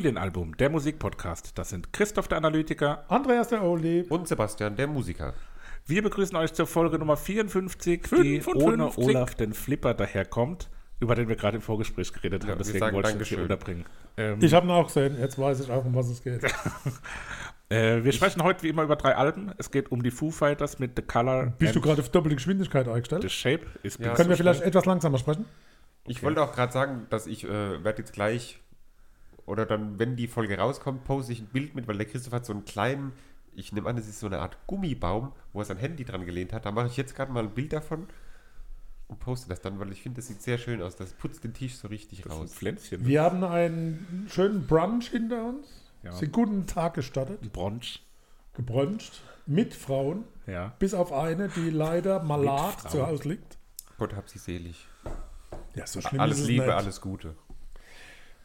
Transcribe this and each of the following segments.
Familienalbum, der Musikpodcast. Das sind Christoph der Analytiker. Andreas der Oldie. Und Sebastian, der Musiker. Wir begrüßen euch zur Folge Nummer 54, die 55. ohne Olaf den Flipper daherkommt, über den wir gerade im Vorgespräch geredet Ja, haben. wir Deswegen sagen wollte ich das hier Dankeschön. unterbringen. Ähm, Ich habe ihn auch gesehen, jetzt weiß ich auch, um was es geht. äh, wir sprechen heute wie immer über drei Alben. Es geht um die Foo Fighters mit The Color Bist du gerade auf doppelte Geschwindigkeit The eingestellt? Shape. Ist Ja. Können wir so vielleicht schnell. etwas langsamer sprechen? Ich wollte auch gerade sagen, dass ich äh, werde jetzt gleich, oder dann, wenn die Folge rauskommt, poste ich ein Bild mit, weil der Christoph hat so einen kleinen, ich nehme an, das ist so eine Art Gummibaum, wo er sein Handy dran gelehnt hat. Da mache ich jetzt gerade mal ein Bild davon und poste das dann, weil ich finde, das sieht sehr schön aus. Das putzt den Tisch so richtig Das ist ein raus. Pflänzchen. Wir haben einen schönen Brunch hinter uns. Ja. Sind guten Tag gestartet, Ein Bronch. gebruncht, mit Frauen, Ja. bis auf eine, die leider malat zu Hause liegt. Gott hab sie selig. Ja, so schlimm Alles ist es Liebe, nicht. alles Gute.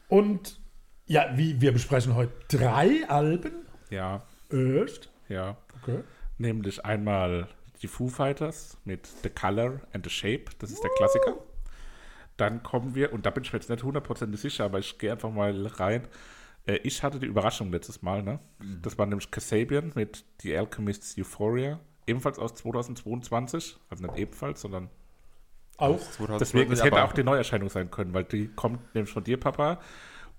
Und ja, wie, wir besprechen heute drei Alben. Ja. Echt? Ja. Okay. Nämlich einmal die Foo Fighters mit The Color and the Shape, das ist der Klassiker. Dann kommen wir, und da bin ich mir jetzt nicht hundertprozentig sicher, aber ich gehe einfach mal rein. Äh, ich hatte die Überraschung letztes Mal, ne? Das war nämlich Kasabian mit The Alchemist's Euphoria, ebenfalls aus 2022, also nicht ebenfalls, sondern Auch. 2020, deswegen, es hätte auch die Neuerscheinung sein können, weil die kommt nämlich von dir, Papa,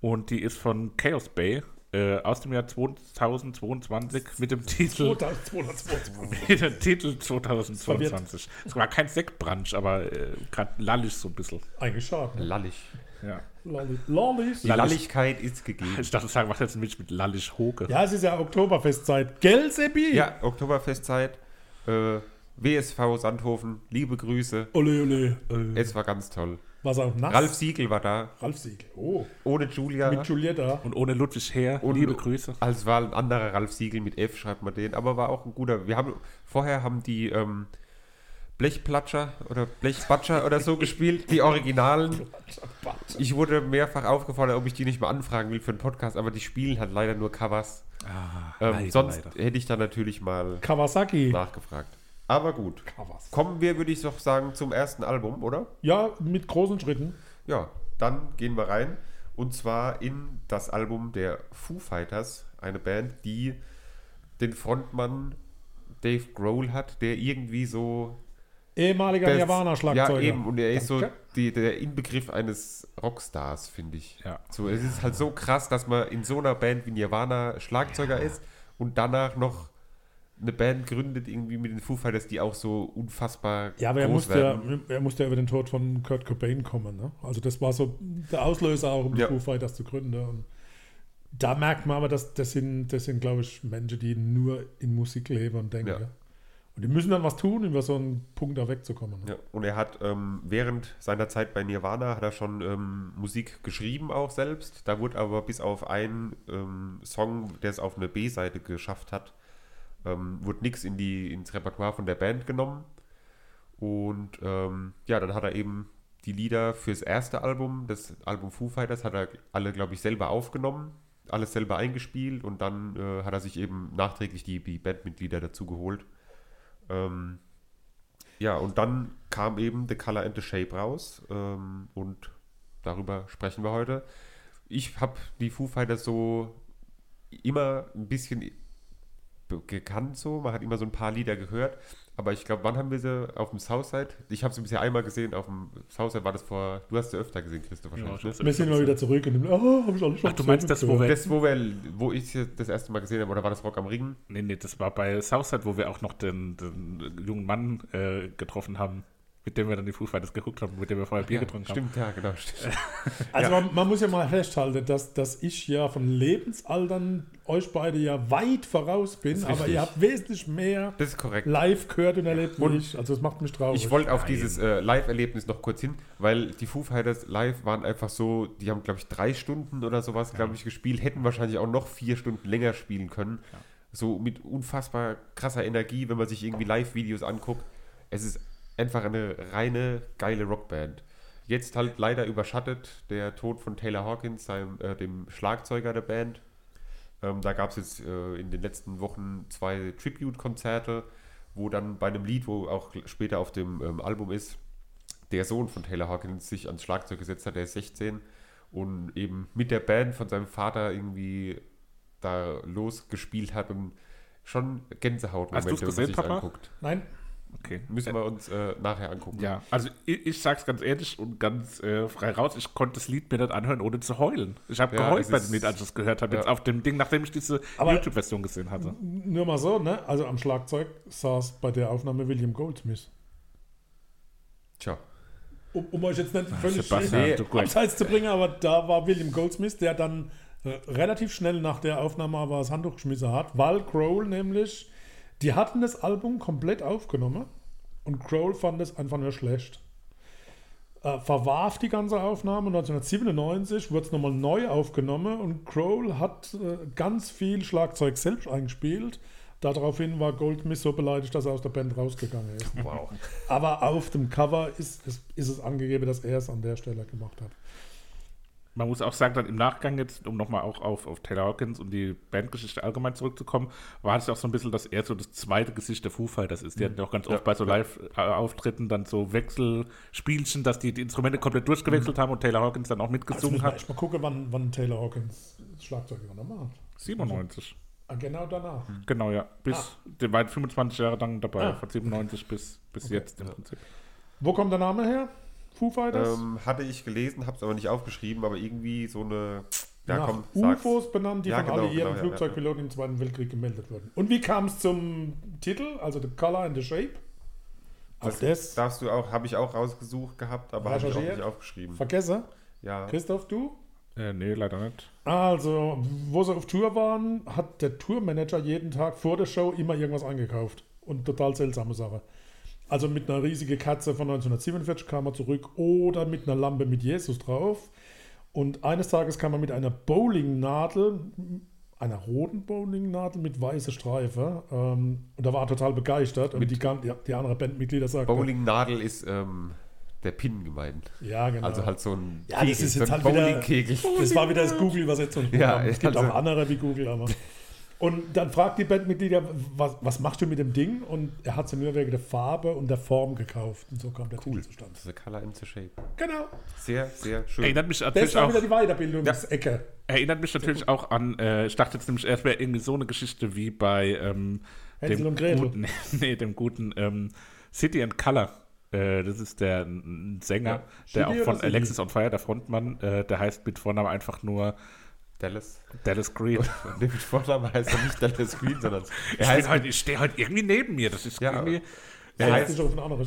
und die ist von Chaos Bay äh, aus dem Jahr 2022 mit dem Titel 2222. mit dem Titel 2022. Es war kein Sektbrunch, aber äh, gerade lallig so ein bisschen. Eigentlich schade. Ne? lallig. Ja. Lolli- Lollis. Die Lallig. Lalligkeit ist gegeben. Ich dachte, sagen, was jetzt ein Mensch mit lallig Hoge? Ja, es ist ja Oktoberfestzeit. Gell, Seppi? Ja, Oktoberfestzeit. Äh, WSV Sandhofen, liebe Grüße. Ole, ole. Es war ganz toll. Was auch nass? Ralf Siegel war da, Ralf Siegel. Oh. ohne Julia. Mit Giulietta. Und ohne Ludwig Herr, Und- liebe Grüße. Also es war ein anderer Ralf Siegel mit F, schreibt man den, aber war auch ein guter. Wir haben vorher haben die ähm, Blechplatscher oder Blechbatscher oder so gespielt, die Originalen. Ich wurde mehrfach aufgefordert, ob ich die nicht mal anfragen will für einen Podcast, aber die spielen halt leider nur Covers. Ah, Ähm, leider, sonst leider. hätte ich da natürlich mal Kawasaki. nachgefragt. Aber gut. Kawasaki. Kommen wir, würde ich doch sagen, zum ersten Album, oder? Ja, mit großen Schritten. Ja, dann gehen wir rein. Und zwar in das Album der Foo Fighters, eine Band, die den Frontmann Dave Grohl hat, der irgendwie so. Ehemaliger Nirvana-Schlagzeuger. Ja, eben. Und er ist so die, der Inbegriff eines Rockstars, finde ich. Ja. So, es ist halt so krass, dass man in so einer Band wie Nirvana Schlagzeuger ist und danach noch eine Band gründet, irgendwie mit den Foo Fighters, die auch so unfassbar Ja, aber er musste ja, er musste ja über den Tod von Kurt Cobain kommen. Ne? Also das war so der Auslöser auch, um die Ja. Foo Fighters zu gründen. Und da merkt man aber, dass das sind, das sind, glaube ich, Menschen, die nur in Musik leben und denken. Ja. Ja. Und die müssen dann was tun, um über so einen Punkt da wegzukommen. Ne? Ja, und er hat ähm, während seiner Zeit bei Nirvana hat er schon ähm, Musik geschrieben auch selbst. Da wurde aber bis auf einen ähm, Song, der es auf eine B-Seite geschafft hat, ähm, wurde nichts in die ins Repertoire von der Band genommen. Und ähm, ja, dann hat er eben die Lieder fürs erste Album, das Album Foo Fighters, hat er alle, glaube ich, selber aufgenommen, alles selber eingespielt und dann äh, hat er sich eben nachträglich die, die Bandmitglieder dazu geholt. Ähm, ja, und dann kam eben The Color and the Shape raus ähm, und darüber sprechen wir heute. Ich habe die Foo Fighters so immer ein bisschen gekannt, so. Man hat immer so ein paar Lieder gehört. Aber ich glaube, wann haben wir sie auf dem Southside? Ich habe sie bisher einmal gesehen auf dem Southside. War das vor. Du hast sie öfter gesehen, Christoph, wahrscheinlich. ne? Wir sind mal wieder zurück und oh, hab ich alles schon Ach, du meinst das, wo wir- Das, wo, wir, wo ich sie das erste Mal gesehen habe, oder war das Rock am Ring? Nee, nee, das war bei Southside, wo wir auch noch den, den jungen Mann äh, getroffen haben, mit dem wir dann die Foo Fighters geguckt haben, mit dem wir vorher Bier ja, getrunken haben. Stimmt, ja, genau. Stimmt. Also Ja. man, man muss ja mal festhalten, dass, dass ich ja von Lebensaltern euch beide ja weit voraus bin, aber ihr habt wesentlich mehr Das ist korrekt. live gehört und erlebt wie Und ich. Also das macht mich traurig. Ich wollte auf Nein. dieses äh, Live-Erlebnis noch kurz hin, weil die Foo Fighters live waren einfach so, die haben, glaube ich, drei Stunden oder sowas, glaube ich, gespielt, hätten wahrscheinlich auch noch vier Stunden länger spielen können. So mit unfassbar krasser Energie, wenn man sich irgendwie Live-Videos anguckt. Es ist einfach eine reine geile Rockband. Jetzt halt leider überschattet der Tod von Taylor Hawkins, seinem, äh, dem Schlagzeuger der Band. Ähm, da gab es jetzt äh, in den letzten Wochen zwei Tribute-Konzerte, wo dann bei einem Lied, wo auch später auf dem ähm, Album ist, der Sohn von Taylor Hawkins sich ans Schlagzeug gesetzt hat, der ist 16 und eben mit der Band von seinem Vater irgendwie da losgespielt hat und schon Gänsehaut, Hast wenn man gesehen, sich Papa? anguckt. Nein, Okay. Müssen wir uns äh, nachher angucken. Ja, also ich, ich sag's ganz ehrlich und ganz äh, frei raus, ich konnte das Lied mir nicht anhören, ohne zu heulen. Ich habe Ja, geheult bei dem Lied, als ich es gehört habe, jetzt ja. auf dem Ding, nachdem ich diese YouTube-Version gesehen hatte. nur mal so, ne? Also am Schlagzeug saß bei der Aufnahme William Goldsmith. Tja, Um, um euch jetzt nicht völlig äh, du gut. abseits zu bringen, aber da war William Goldsmith, der dann äh, relativ schnell nach der Aufnahme aber das Handtuch geschmissen hat, weil Kroll nämlich, die hatten das Album komplett aufgenommen und Kroll fand es einfach nur schlecht. Äh, verwarf die ganze Aufnahme. 1997 wurde es nochmal neu aufgenommen und Kroll hat äh, ganz viel Schlagzeug selbst eingespielt. Daraufhin war Goldsmith so beleidigt, dass er aus der Band rausgegangen ist. wow. Aber auf dem Cover ist es, ist es angegeben, dass er es an der Stelle gemacht hat. Man muss auch sagen, dann im Nachgang jetzt, um nochmal auch auf, auf Taylor Hawkins und die Bandgeschichte allgemein zurückzukommen, war es ja auch so ein bisschen, dass er so das zweite Gesicht der Foo Fighters ist. Die hatten ja auch ganz oft Ja, bei so Live-Auftritten dann so Wechselspielchen, dass die die Instrumente komplett durchgewechselt haben und Taylor Hawkins dann auch mitgesungen wir hat. echt mal gucken, wann, wann Taylor Hawkins Schlagzeug übernommen hat. 97. Ah, genau danach. Genau, ja. Bis, Ah. Der war 25 Jahre lang dabei, Ah. von 97 bis, bis Okay. jetzt im Prinzip. Wo kommt der Name her? Foo Fighters? Ähm, hatte ich gelesen, habe es aber nicht aufgeschrieben, aber irgendwie so eine. Ja, Nach komm, sag's. UFOs benannt, die Ja, von genau, alliierten genau, ja, Flugzeugpiloten im Zweiten Weltkrieg gemeldet wurden. Und wie kam es zum Titel, also The Color and the Shape? Auch Das, das, darfst du auch, habe ich auch rausgesucht gehabt, aber habe ich auch nicht aufgeschrieben. vergessen. Ja, Christoph, du? Äh, nee, leider nicht. Also, wo sie auf Tour waren, hat der Tourmanager jeden Tag vor der Show immer irgendwas eingekauft. Und total seltsame Sache. Also mit einer riesigen Katze von 1947 kam er zurück oder mit einer Lampe mit Jesus drauf. Und eines Tages kam er mit einer Bowlingnadel, einer roten Bowlingnadel mit weißer Streife. Ähm, und da war er total begeistert. Und die, die, die anderen Bandmitglieder sagten, Bowlingnadel ist ähm, der Pin gemeint. ja genau. Also halt so ein Ja, das ist so jetzt ein halt wieder- Bowlingkegel. Das war wieder das Google-Übersetzungsprogramm. Ja, es gibt also- auch andere wie Google, aber. Und dann fragt die Bandmitglieder, was, was machst du mit dem Ding? Und er hat sie nur wegen der Farbe und der Form gekauft. Und so kam der Cool. Titel zustande. Das ist a color in the shape. Genau. Sehr, sehr schön. Erinnert mich Das natürlich war auch, wieder die Weiterbildungsecke. erinnert mich natürlich auch an, äh, ich dachte jetzt nämlich erst wäre irgendwie so eine Geschichte wie bei ähm, Hänsel dem und Gretel. guten, nee, dem guten ähm, City and Color. Äh, das ist der Sänger, Ja. der auch von? Alexis on Fire, der Frontmann, äh, der heißt mit Vornamen einfach nur Dallas. Dallas Green. Nee, mit Vornamen heißt er nicht Dallas Green, sondern Ich, er bin heißt halt, ich stehe halt irgendwie neben mir. Das ist Ja, irgendwie. er Ja, heißt.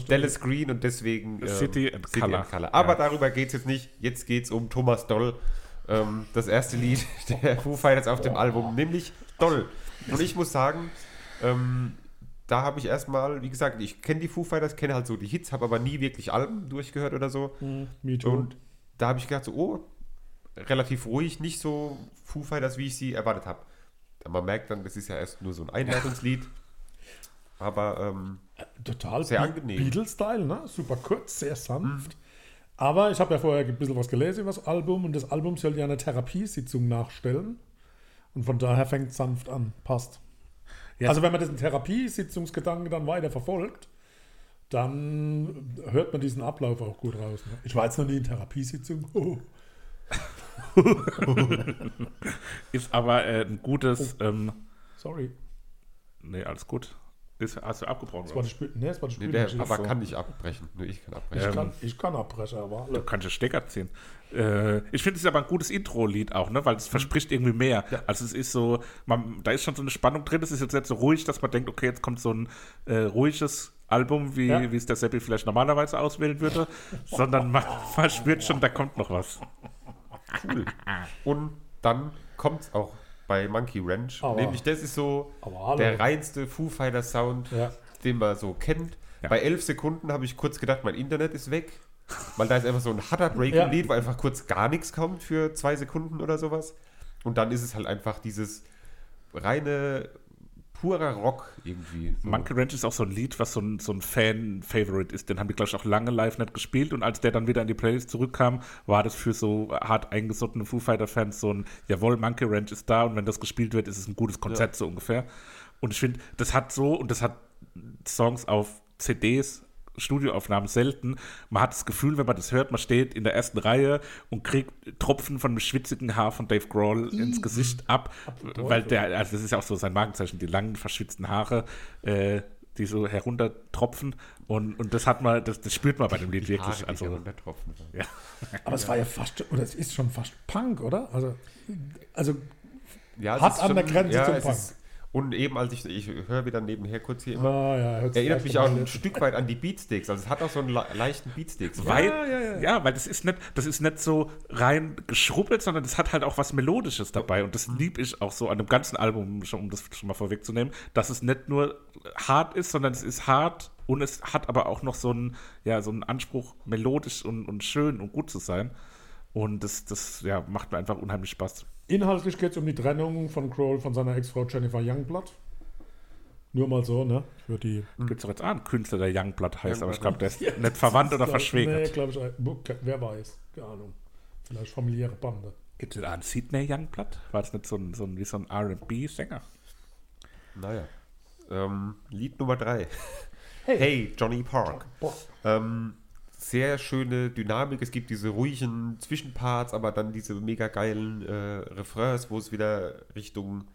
Dallas Green und deswegen ähm, City and Color. Aber Ja. darüber geht es jetzt nicht. Jetzt geht es um Thomas Doll. Ähm, das erste Lied der Foo Fighters auf dem Album, nämlich Doll. Und ich muss sagen, ähm, da habe ich erstmal, wie gesagt, ich kenne die Foo Fighters, kenne halt so die Hits, habe aber nie wirklich Alben durchgehört oder so. Hm, Me too. Und da habe ich gedacht, so, oh, relativ ruhig, nicht so Foo Fighters, wie ich sie erwartet habe. Man merkt dann, das ist ja erst nur so ein Einleitungslied. Aber ähm, Total Sehr angenehm. Beatles-Style, ne? Super kurz, sehr sanft. Aber ich habe ja vorher ein bisschen was gelesen über das Album und das Album soll ja eine Therapiesitzung nachstellen. Und von daher fängt es sanft an. Passt. Ja. Also wenn man diesen Therapiesitzungsgedanken dann weiter verfolgt, dann hört man diesen Ablauf auch gut raus. Ne? Ich war jetzt noch nie in Therapiesitzung. Oh. Ist aber äh, ein gutes. Ähm, Sorry. nee, alles gut. Ist, hast du abgebrochen? Das war die Spül nee, das war die nee, der aber so. kann nicht abbrechen. Nur ich kann abbrechen. ich, Ähm, kann, ich kann abbrechen, aber Du kannst den Stecker ziehen. Äh, ich finde es ist aber ein gutes Intro-Lied auch, ne? weil es verspricht irgendwie mehr. Also es ist so, man, da ist schon so eine Spannung drin. Es ist jetzt nicht so ruhig, dass man denkt, okay, jetzt kommt so ein äh, ruhiges Album, wie, Ja. wie es der Seppi vielleicht normalerweise auswählen würde, sondern man verspürt schon, da kommt noch was. Cool. Und dann kommt es auch bei Monkey Ranch. Aber- Nämlich, das ist so der reinste Foo Fighter Sound, Ja. den man so kennt. Ja. Bei elf Sekunden habe ich kurz gedacht, mein Internet ist weg. Weil da ist einfach so ein harter Break Ja. wo einfach kurz gar nichts kommt für zwei Sekunden oder sowas. Und dann ist es halt einfach dieses reine, purer Rock irgendwie. So. Monkey Ranch ist auch so ein Lied, was so ein, so ein Fan-Favorite ist. Den haben die, glaube ich, auch lange live nicht gespielt. Und als der dann wieder in die Playlist zurückkam, war das für so hart eingesottene Foo Fighter-Fans so ein, jawohl, Monkey Ranch ist da und wenn das gespielt wird, ist es ein gutes Konzert, so ungefähr. Und ich finde, das hat so, und das hat Songs auf CDs Studioaufnahmen selten. Man hat das Gefühl, wenn man das hört, man steht in der ersten Reihe und kriegt Tropfen von dem schwitzigen Haar von Dave Grohl ins Gesicht ab, weil der, also das ist ja auch so sein Markenzeichen, die langen verschwitzten Haare, äh, die so heruntertropfen und, und das hat man, das, das spürt man bei dem Lied wirklich. Haare, Also, ja. Aber es war ja fast, oder es ist schon fast Punk, oder? Also, also Ja, ist an der Grenze zum es Punk. ist- und eben, als ich, ich höre wieder nebenher kurz hier immer, ah, ja, erinnert mich auch ein jetzt. Stück weit an die Beatsticks. Also es hat auch so einen le- leichten Beatsticks. Weil, Ja, ja, ja, ja. weil das ist nicht, das ist nicht so rein geschrubbelt, sondern das hat halt auch was Melodisches dabei. Und das lieb ich auch so an dem ganzen Album, schon, um das schon mal vorwegzunehmen, dass es nicht nur hart ist, sondern es ist hart und es hat aber auch noch so einen, ja, so einen Anspruch, melodisch und, und schön und gut zu sein. Und das, das ja, macht mir einfach unheimlich Spaß. Inhaltlich geht es um die Trennung von Kroll von seiner Ex-Frau Jennifer Youngblood. Nur mal so, ne? Für die. Gibt es doch jetzt auch einen Künstler, der Youngblood heißt, aber ich glaube, Youngblood. der ist nicht verwandt oder Nee, verschwägert. glaube ich. Wer weiß. Keine Ahnung. Vielleicht familiäre Bande. Gibt es da einen Sidney Youngblood? War das nicht so ein, so ein, wie so ein RB-Sänger? Naja. Ähm, Lied Nummer drei. Hey. Hey, Johnny Park. Boah. Ähm, sehr schöne Dynamik. Es gibt diese ruhigen Zwischenparts, aber dann diese mega geilen äh, Refrains, wo es wieder Richtung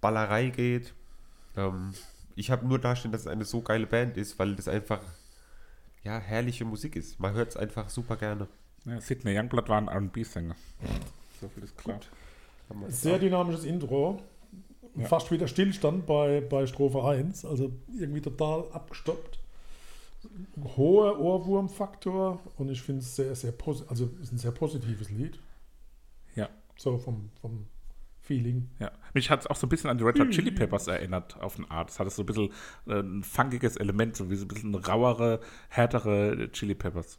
Ballerei geht. Ähm, ich habe nur dastehen, dass es eine so geile Band ist, weil das einfach ja herrliche Musik ist. Man hört es einfach super gerne. Ja, Sidney Youngblood war ein RB-Sänger. So viel ist klar. Sehr dynamisches Intro. Ja. Fast wieder Stillstand bei, bei Strophe 1. Also irgendwie total abgestoppt. Hoher Ohrwurmfaktor. Und ich finde es sehr, sehr positiv. Also ist ein sehr positives Lied. Ja. So vom, vom Feeling. Ja. Mich hat es auch so ein bisschen an die Red Hot Chili Peppers erinnert, auf eine Art. Es hatte so ein bisschen äh, ein funkiges Element, so wie so ein bisschen rauere, härtere Chili Peppers.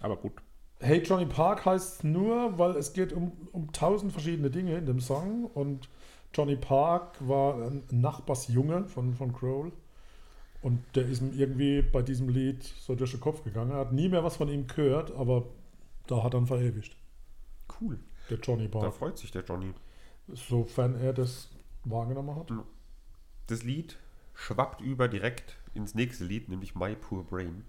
Aber gut. Hey Johnny Park heißt es nur, weil es geht um, um tausend verschiedene Dinge in dem Song und Johnny Park war ein Nachbarsjunge von, von Kroll und der ist ihm irgendwie bei diesem Lied so durch den Kopf gegangen. Er hat nie mehr was von ihm gehört, aber da hat er ihn verewigt, Cool. der Johnny Da Park, freut sich der Johnny. sofern er das wahrgenommen hat. Das Lied schwappt über direkt ins nächste Lied, nämlich My Poor Brain.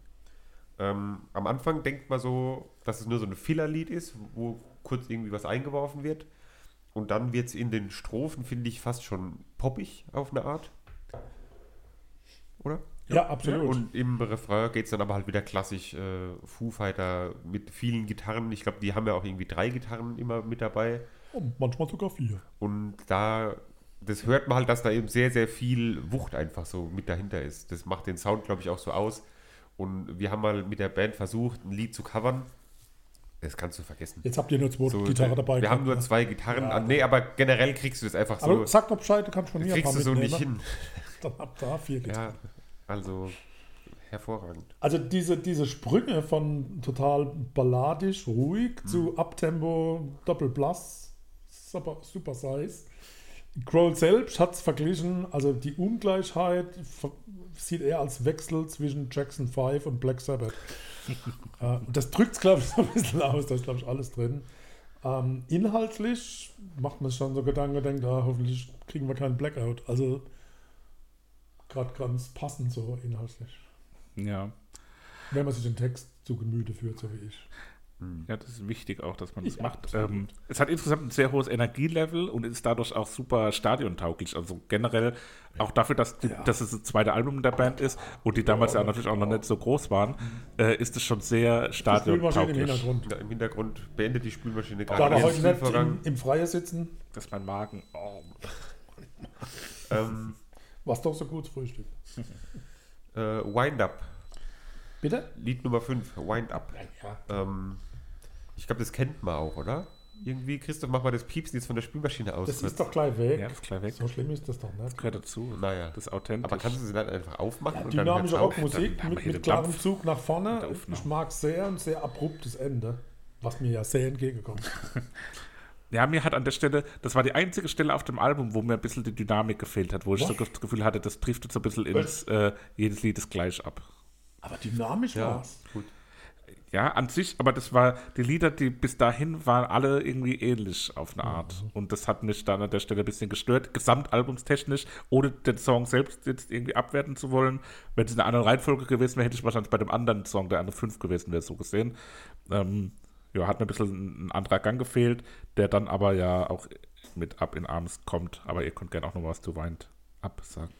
Ähm, am Anfang denkt man so, dass es nur so ein Filler-Lied ist, wo kurz irgendwie was eingeworfen wird. Und dann wird es in den Strophen, finde ich, fast schon poppig auf eine Art. Oder? Ja, absolut. Und im Refrain geht es dann aber halt wieder klassisch äh, Foo Fighter mit vielen Gitarren. Ich glaube, die haben ja auch irgendwie drei Gitarren immer mit dabei. Und manchmal sogar vier. Und da, das hört man halt, dass da eben sehr, sehr viel Wucht einfach so mit dahinter ist. Das macht den Sound, glaube ich, auch so aus. Und wir haben mal mit der Band versucht, ein Lied zu covern. Das kannst du vergessen. Jetzt habt ihr nur zwei So, Gitarre dabei. Wir gehabt, haben nur ne? zwei Gitarren Ja. an. Nee, aber generell kriegst du das einfach so. Aber sag doch Bescheid, du kannst von mir kriegst du so nicht mitnehmen. hin. Dann habt ihr vier Gitarren. Ja, also hervorragend. Also diese, diese Sprünge von total balladisch, ruhig Mhm. zu Abtempo, Doppelblass, super, super Size. Kroll selbst hat es verglichen, also die Ungleichheit sieht er als Wechsel zwischen Jackson 5 und Black Sabbath. äh, das drückt es, glaube ich, so ein bisschen aus, da ist, glaube ich, alles drin. Ähm, inhaltlich macht man sich schon so Gedanken, denkt, ah, hoffentlich kriegen wir keinen Blackout. Also gerade ganz passend so inhaltlich. Ja. Wenn man sich den Text zu Gemüte führt, so wie ich. Ja, das ist wichtig auch, dass man das Ja, macht. Ähm, es hat insgesamt ein sehr hohes Energielevel und ist dadurch auch super stadiontauglich. Also generell auch dafür, dass, die, Ja. dass es das zweite Album der Band ist und die damals ja natürlich auch noch nicht so groß waren, äh, ist es schon sehr Spülmaschine im stadiontauglich. Hintergrund. Ja, Im Hintergrund beendet die Spülmaschine Da wir ihren heute nicht im, im Freien sitzen, Das ist mein Magen. Oh. Ähm, war es doch so gut Frühstück. äh, Wind Up. Bitte? Lied Nummer 5, Wind Up. Ja. Ähm, ich glaube, das kennt man auch, oder? Irgendwie, Christoph, mach mal das Piepsen jetzt von der Spülmaschine aus. Das kurz. ist doch gleich weg. Ja, das ist gleich weg. So schlimm ist das doch nicht. Gehört dazu. Naja. Das ist authentisch. Aber kannst du sie dann einfach aufmachen? Ja, dynamische? Rockmusik mit, mit klarem Dampf Zug nach vorne. Ich mag sehr ein sehr abruptes Ende, was mir ja sehr entgegenkommt. Ja, mir hat an der Stelle, das war die einzige Stelle auf dem Album, wo mir ein bisschen die Dynamik gefehlt hat, wo ich Was? so das Gefühl hatte, das trifft so ein bisschen ins, äh, jedes Lied ist gleich ab. Aber dynamisch Ja, war's. gut. Ja, an sich, aber das war, die Lieder, die bis dahin waren alle irgendwie ähnlich auf eine Art. Und das hat mich dann an der Stelle ein bisschen gestört, gesamtalbumstechnisch, ohne den Song selbst jetzt irgendwie abwerten zu wollen. Wenn es in einer anderen Reihenfolge gewesen wäre, hätte ich wahrscheinlich bei dem anderen Song, der eine 5 gewesen wäre, so gesehen. Ähm, ja, hat mir ein bisschen ein anderer Gang gefehlt, der dann aber ja auch mit Up in Arms kommt. Aber ihr könnt gerne auch noch was zu Weint absagen.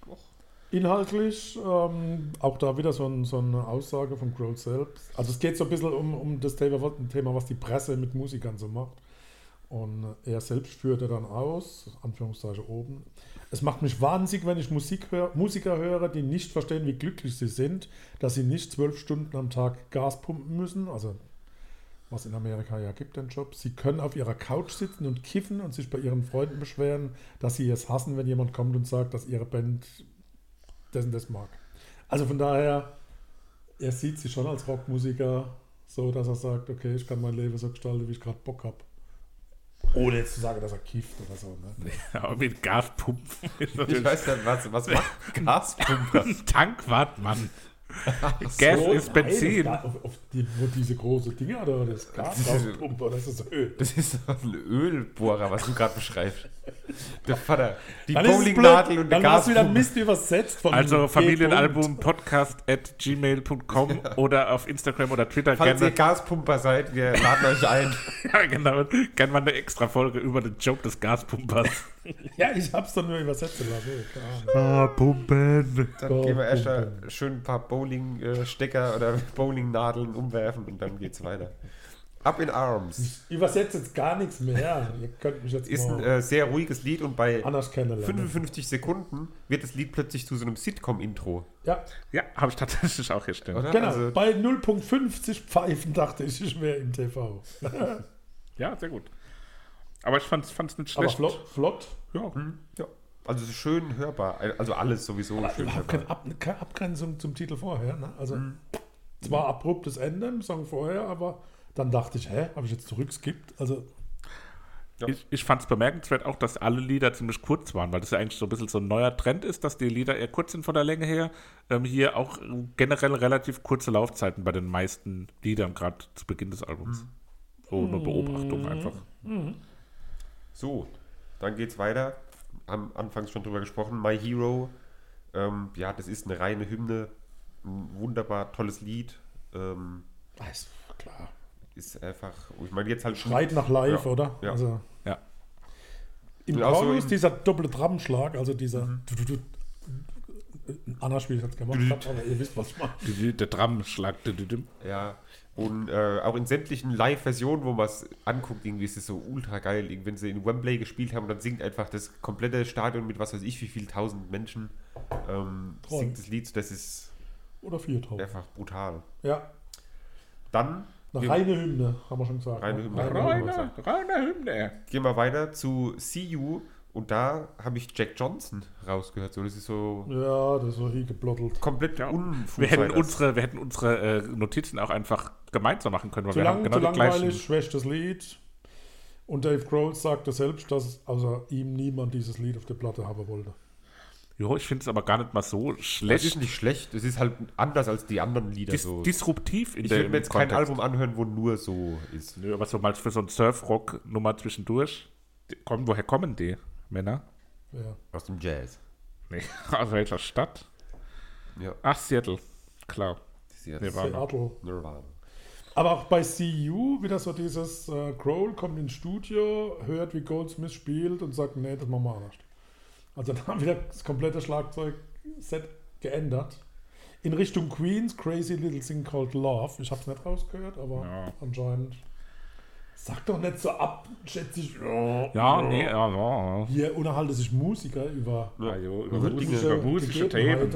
Inhaltlich, ähm, auch da wieder so, ein, so eine Aussage von Grohl selbst. Also es geht so ein bisschen um, um das Thema, Thema, was die Presse mit Musikern so macht. Und er selbst führt er dann aus, Anführungszeichen oben. Es macht mich wahnsinnig, wenn ich Musik hör, Musiker höre, die nicht verstehen, wie glücklich sie sind, dass sie nicht zwölf Stunden am Tag Gas pumpen müssen. Also was in Amerika ja gibt, den Job. Sie können auf ihrer Couch sitzen und kiffen und sich bei ihren Freunden beschweren, dass sie es hassen, wenn jemand kommt und sagt, dass ihre Band das und das mag. Also von daher, er sieht sich schon als Rockmusiker so, dass er sagt, okay, ich kann mein Leben so gestalten, wie ich gerade Bock habe. Ohne jetzt zu sagen, dass er kifft oder so. Ne? Ja, mit Gaspumpen Ich weiß nicht, was, was macht Gaspumper? ein Tankwart, Mann. Gas So, ist Benzin. Nein, das, auf, auf die, wo diese große Dinger da, das Gas Das ist- rauspumpt, das ist Öl. Das ist ein Ölbohrer, was du gerade beschreibst. Der Vater, die Dann ist es Bowlingnadel und der Dann hast du wieder Gaspumper. Mist übersetzt von Also. Familienalbum podcast at gmail.com oder auf Instagram oder Twitter Falls ihr gerne, Gaspumper seid, wir laden euch ein. ja, genau, gerne mal eine extra Folge über den Joke des Gaspumpers. Ja, ich hab's doch nur übersetzen lassen. Keine Ahnung. Ah, Pumpen. Dann gehen wir erst mal schön ein paar Bowling-Stecker oder Bowlingnadeln umwerfen und dann geht's weiter. Up in Arms Ich übersetze jetzt gar nichts mehr. Ihr könnt mich jetzt ist ein äh, sehr ruhiges Lied und bei anders kennenlernen. 55 Sekunden wird das Lied plötzlich zu so einem Sitcom-Intro, Ja, Ja, habe ich tatsächlich auch hier stehen. oder? genau. Also, Bei 0.50 Pfeifen dachte ich, ich wäre im TV. Ja, sehr gut. Aber ich fand es nicht Aber schlecht. flott, flott. Ja. ja. also es ist schön hörbar. Also alles sowieso schön Überhaupt hörbar. keine, Ab keine Abgrenzung zum Titel vorher. Ne? Also Mhm. zwar abruptes Ende im Song vorher, aber dann dachte ich, hä, habe ich jetzt zurückskippt? Also Ja. Ich, ich fand es bemerkenswert auch, dass alle Lieder ziemlich kurz waren, weil das ja eigentlich so ein bisschen so ein neuer Trend ist, dass die Lieder eher kurz sind von der Länge her. Ähm, hier auch generell relativ kurze Laufzeiten bei den meisten Liedern, gerade zu Beginn des Albums. So eine Beobachtung einfach. So, dann geht's weiter. Am Anfangs schon drüber gesprochen. My Hero. Ähm, ja, das ist eine reine Hymne. Ein wunderbar tolles Lied. Ähm, ist klar. ist einfach. Ich meine, jetzt halt. Schreit nach live, Ja, oder? ja. Also Ja. im so Chorus im- dieser doppelte Drumschlag, also dieser Mhm. du, du, du, Anna spielt hat gemacht, hat, aber ihr wisst, was ich meine. Die- Der dü- dü. Ja. Und äh, auch in sämtlichen Live-Versionen, wo man es anguckt, irgendwie ist es so ultra geil. Irgendwie, Wenn sie in Wembley gespielt haben, dann singt einfach das komplette Stadion mit was weiß ich, wie viel tausend Menschen. Ähm, singt das Lied, das ist Oder 4000. einfach brutal. Ja, Dann eine reine Hymne, haben wir schon gesagt. Reine ne? Hymne. Reiner, reiner Hymne. gehen wir weiter zu See You. Und da habe ich Jack Johnson rausgehört. So, das ist so Ja, das ist so hier geblottelt. komplett Ja. Wir hätten unsere, wir hätten unsere äh, Notizen auch einfach gemeinsam machen können, weil Zu wir lang, haben genau zu die langweilig, gleichen. schwächt das Lied. Und Dave Grohl sagte selbst, dass außer ihm niemand dieses Lied auf der Platte haben wollte. Jo, ich finde es aber gar nicht mal so Das schlecht. ist nicht schlecht. Es ist halt anders als die anderen Lieder. Dis so. disruptiv in Ich würde mir jetzt kein Kontext. Album anhören, wo nur so ist. Nö, aber so mal für so ein Surf-Rock-Nummer zwischendurch. Kommen, woher kommen die Männer? Ja. Aus dem Jazz. Nee, aus welcher Stadt? Ja. Ach, Seattle. Klar. Nirvana. Seattle. Nirvana. Aber auch bei CU wieder so dieses äh, Grohl kommt ins Studio, hört, wie Goldsmith spielt und sagt, nee, das machen wir anders. Also dann haben wir das komplette Schlagzeug-Set geändert. In Richtung Queens, Crazy Little Thing Called Love. Ich habe es nicht rausgehört, aber Ja. anscheinend. Sag doch nicht so ab, schätze ich. Ja, nee, ja, ja. Hier unterhalten sich Musiker über ja. jo, über musische, über musische Themen.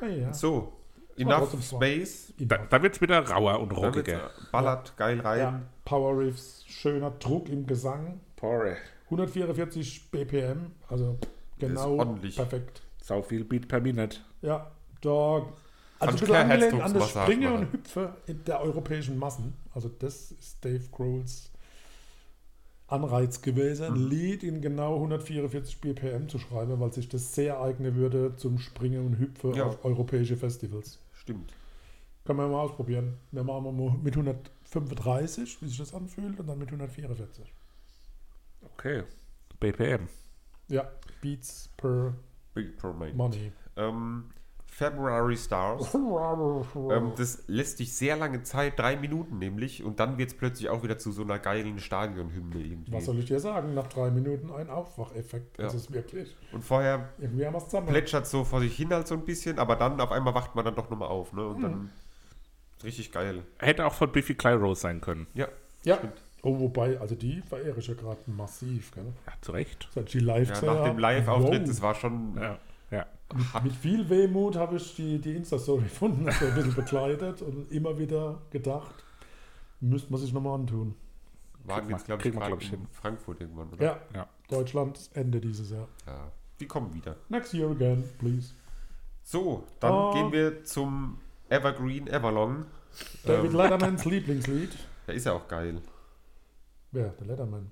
Ja, ja. So, Enough Space. Da, da wird es wieder rauer und rockiger. ballert geil rein. ja. Power Riffs, schöner Druck im Gesang. Porre. 144 BPM, also genau ordentlich. perfekt. Sau viel Beat per Minute. Ja, da. Also ein bisschen angelehnt an das Springen und Hüpfe in der europäischen Massen. Also das ist Dave Grohls Anreiz gewesen, ein Lied in genau 144 BPM zu schreiben, weil sich das sehr eignen würde zum Springen und Hüpfe Ja. auf europäische Festivals. Stimmt. Können wir mal ausprobieren. Wir machen mal mit 135, wie sich das anfühlt, und dann mit 144. Okay. BPM. Ja, Beats per Big per. Money. Ähm, February Stars. Ähm, das lässt sich sehr lange Zeit, drei Minuten nämlich, und dann wird es plötzlich auch wieder zu so einer geilen Stadionhymne irgendwie. Was soll ich dir sagen? Nach drei Minuten ein Aufwacheffekt. Das Ja. ist wirklich. Und vorher Irgendwie haben plätschert so vor sich hin halt so ein bisschen, aber dann auf einmal wacht man dann doch nochmal auf, ne? Und dann richtig geil. Hätte auch von Biffy Clyro sein können. Ja, Ja. stimmt. Oh, wobei, also die verehre ich ja gerade massiv. Gell? Ja, zu Recht. Seit die live ja nach dem Live-Auftritt, wow. das war schon Ja. Ja. Mit viel Wehmut habe ich die, die Insta-Story gefunden, so ein bisschen begleitet und immer wieder gedacht, müsste man sich nochmal antun. Kriegen jetzt, glaube ich, glaub ich, in hin. Frankfurt irgendwann, oder? Ja, Ja. Deutschland Ende dieses Jahr. ja. Die kommen wieder. Next year again, please. So, dann Oh. gehen wir zum Evergreen Everlong. David Ähm, Lettermans Lieblingslied. der ist ja auch geil. Wer? Der Letterman.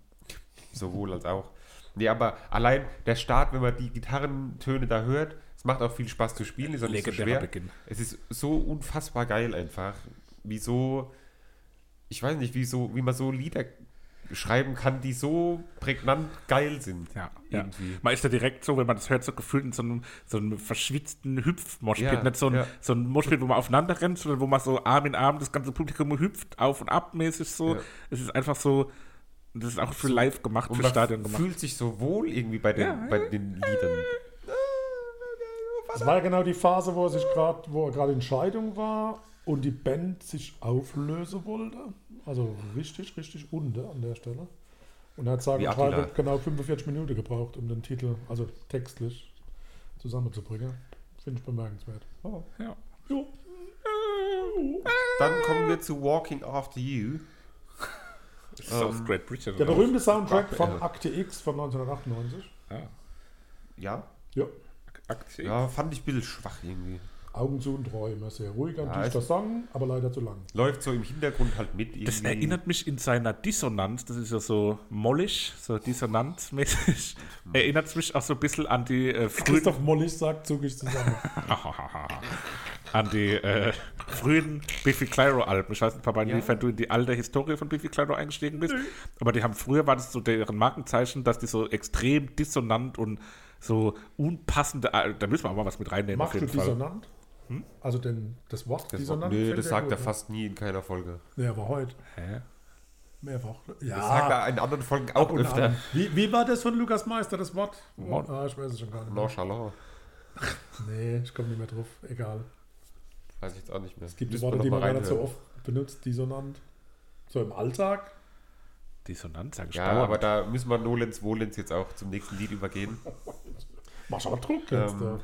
Sowohl als auch. Nee, aber allein der Start, wenn man die Gitarrentöne da hört, es macht auch viel Spaß zu spielen, ist auch nicht so schwer. Beginn. Es ist so unfassbar geil einfach. Wie so, ich weiß nicht, wie, so, wie man so Lieder schreiben kann, die so prägnant geil sind. Ja, ja. Irgendwie. Man ist ja direkt so, wenn man das hört, so gefühlt in so einem, so einem verschwitzten Hüpfmoschpit. Ja, Nicht so ein, ja. so ein Moschpit, wo man aufeinander rennt, sondern wo man so Arm in Arm das ganze Publikum hüpft, auf und ab mäßig so. Ja. Es ist einfach so, das ist auch für live gemacht, Und für Stadion gemacht. fühlt sich so wohl irgendwie bei den, Ja. bei den Liedern. Das war ja genau die Phase, wo er sich gerade, wo er gerade in Scheidung war und die Band sich auflösen wollte. Also richtig, richtig unter an der Stelle. Und er hat sage Wie und schreibe genau 45 Minuten gebraucht, um den Titel, also textlich, zusammenzubringen. Finde ich bemerkenswert. Ja. Jo. Dann kommen wir zu Walking After You. South Great Britain. Der berühmte Soundtrack von. Akte X von 1998. Ja. Ja, Ja. Aktie. ja, fand ich ein bisschen schwach irgendwie. Augen zu und Träume. Sehr ruhig, ein Ja, dichter es- Song, aber leider zu lang. Läuft so im Hintergrund halt mit irgendwie. Das erinnert mich in seiner Dissonanz, das ist ja so mollig, so dissonanzmäßig, erinnert es mich auch so ein bisschen an die äh, frühen, Christoph Mollig sagt, zog ich zusammen. an die äh, frühen Biffy Clyro-Alben. Ich weiß nicht, Papa, Ja. inwiefern du in die alte Historie von Biffy Clyro eingestiegen bist, aber die haben früher, war das so deren Markenzeichen, dass die so extrem dissonant und so unpassende, äh, da müssen wir auch mal was mit reinnehmen Machst du auf jeden Fall. dissonant? Also den, das Wort das, dissonant? Nö, fällt das sagt er ne? fast nie in keiner Folge. Nee, aber heute. Hä? Mehrfach. Das sagt er in anderen Folgen auch und öfter. an. Wie, wie war das von Lukas Meister, das Wort? Mon- Ah, ich weiß es schon gar nicht. Mehr. Nonchalant. Nee, ich komme nicht mehr drauf. Egal. Weiß ich jetzt auch nicht mehr. Es gibt Worte, die man gar nicht so oft benutzt, dissonant. So im Alltag. Dissonanz, sag ich Ja, dauernd. aber da müssen wir Nolens Wohlens jetzt auch zum nächsten Lied übergehen. Machst aber Druck jetzt. Ähm.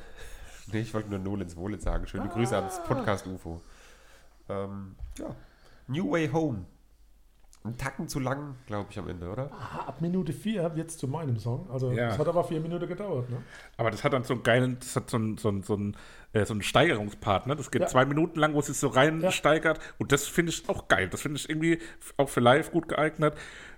Nee, ich wollte nur Nolens Wohlens sagen. Schöne Grüße ans Podcast-UFO. Ähm, ja. New Way Home. Ein Tacken zu lang, glaube ich, am Ende, oder? Ah, Ab Minute 4 wird es zu meinem Song. Also Ja. es hat aber vier Minuten gedauert. Ne? Aber das hat dann so einen geilen, das hat so einen, so einen, so einen, äh, so einen Steigerungspart, ne? Das geht Ja. zwei Minuten lang, wo es sich so rein Ja. steigert. Und das finde ich auch geil. Das finde ich irgendwie auch für live gut geeignet.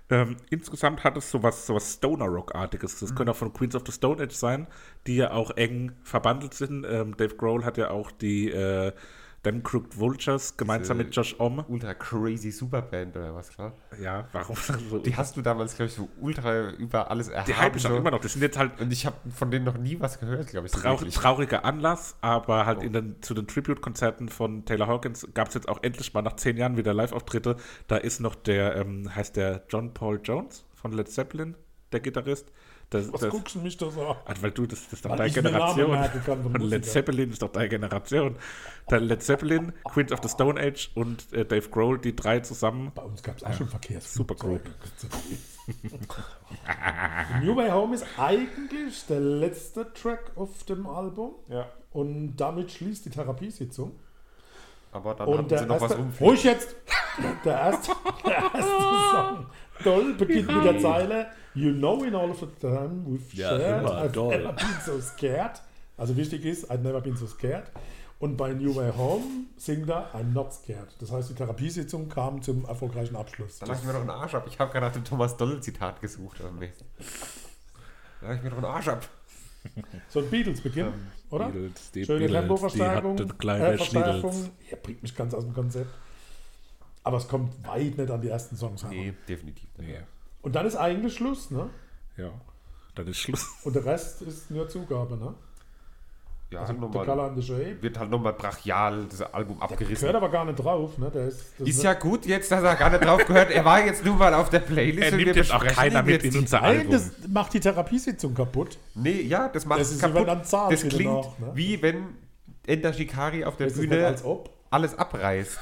Ähm, insgesamt hat es sowas, sowas Stoner-Rock-artiges. Das könnte auch von Queens of the Stone Age sein, die ja auch eng verbandelt sind. Ähm, Dave Grohl hat ja auch die äh, Them Crooked Vultures gemeinsam mit Josh Omme. Ultra crazy Superband oder was, klar? Ja, warum? so? Die hast du damals, glaube ich, so ultra über alles erhaben. die hype ich auch immer noch. Das sind jetzt halt Und ich habe von denen noch nie was gehört, glaube ich. Traurig, wirklich. trauriger Anlass, aber halt Oh. in den, zu den Tribute-Konzerten von Taylor Hawkins gab es jetzt auch endlich mal nach zehn Jahren wieder Live-Auftritte. Da ist noch der, ähm, heißt der John Paul Jones von Led Zeppelin, der Gitarrist. Das, Was das, guckst du mich da so an? Ah, weil du, das, das ist doch Weil deine Generation. kann Led. Zeppelin ist doch deine Generation. Dann Led Zeppelin, Queens of the Stone Age und äh, Dave Grohl, die drei zusammen. Bei uns gab es auch schon Verkehrs. Super cool. New Way Home ist eigentlich der letzte Track auf dem Album. Ja. Und damit schließt die Therapiesitzung. Aber dann Und hatten sie noch was erste, rumfliegen. ruhig jetzt! Der erste, der erste Song, Doll, beginnt mit der Zeile You know in all of the time we've Ja, shared, immer, I've Doll. never been so scared. Also wichtig ist, I've never been so scared. Und bei New Way Home singt er I'm not scared. Das heißt, die Therapiesitzung kam zum erfolgreichen Abschluss. Da lag ich mir doch einen Arsch ab. Ich habe gerade nach dem Thomas Doll-Zitat gesucht. nächsten. Da lag ich mir doch einen Arsch ab. So ein Beatles-Beginn, oder? Beatles, die Schöne kleine äh, Verstärkung. Ja, bringt mich ganz aus dem Konzept. Aber es kommt weit nicht an die ersten Songs heran. Nee, definitiv nicht. Nee. Und dann ist eigentlich Schluss, ne? Ja, dann ist Schluss. Und der Rest ist nur Zugabe, ne? Ja, Also halt der nochmal, wird halt nochmal brachial das Album abgerissen. Gehört aber gar nicht drauf, ne? Der ist, das Ist ja gut jetzt, dass er gar nicht drauf gehört. Er war jetzt nur mal auf der Playlist. Er und nimmt wir jetzt auch keiner mit in unser Nein, Album. das macht die Therapiesitzung kaputt. Nee, ja, das macht Das ist kaputt. Zahn das klingt noch, ne? wie wenn Ender Shikari auf der Das Bühne als ob. alles abreißt.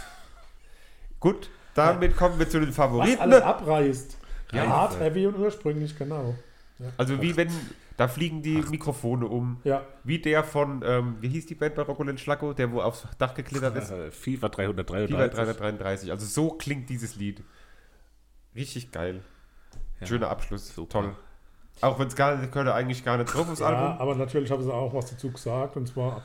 Gut, damit kommen wir zu den Was Favoriten. alles abreißt. Ja, hart, heavy und ursprünglich, genau. Ja. Also wie wenn, da fliegen die Mikrofone um. Ja, Wie der von, ähm, wie hieß die Band bei Rocco Schlacko, der wo aufs Dach geklettert ist? Äh, FIFA 333. Fieber 333. Also so klingt dieses Lied. Richtig geil. Ja. Schöner Abschluss. Super. Toll. Auch wenn es gar nicht, gehört eigentlich gar nicht drauf aufs ja Album. aber natürlich haben sie auch was dazu gesagt. Und zwar,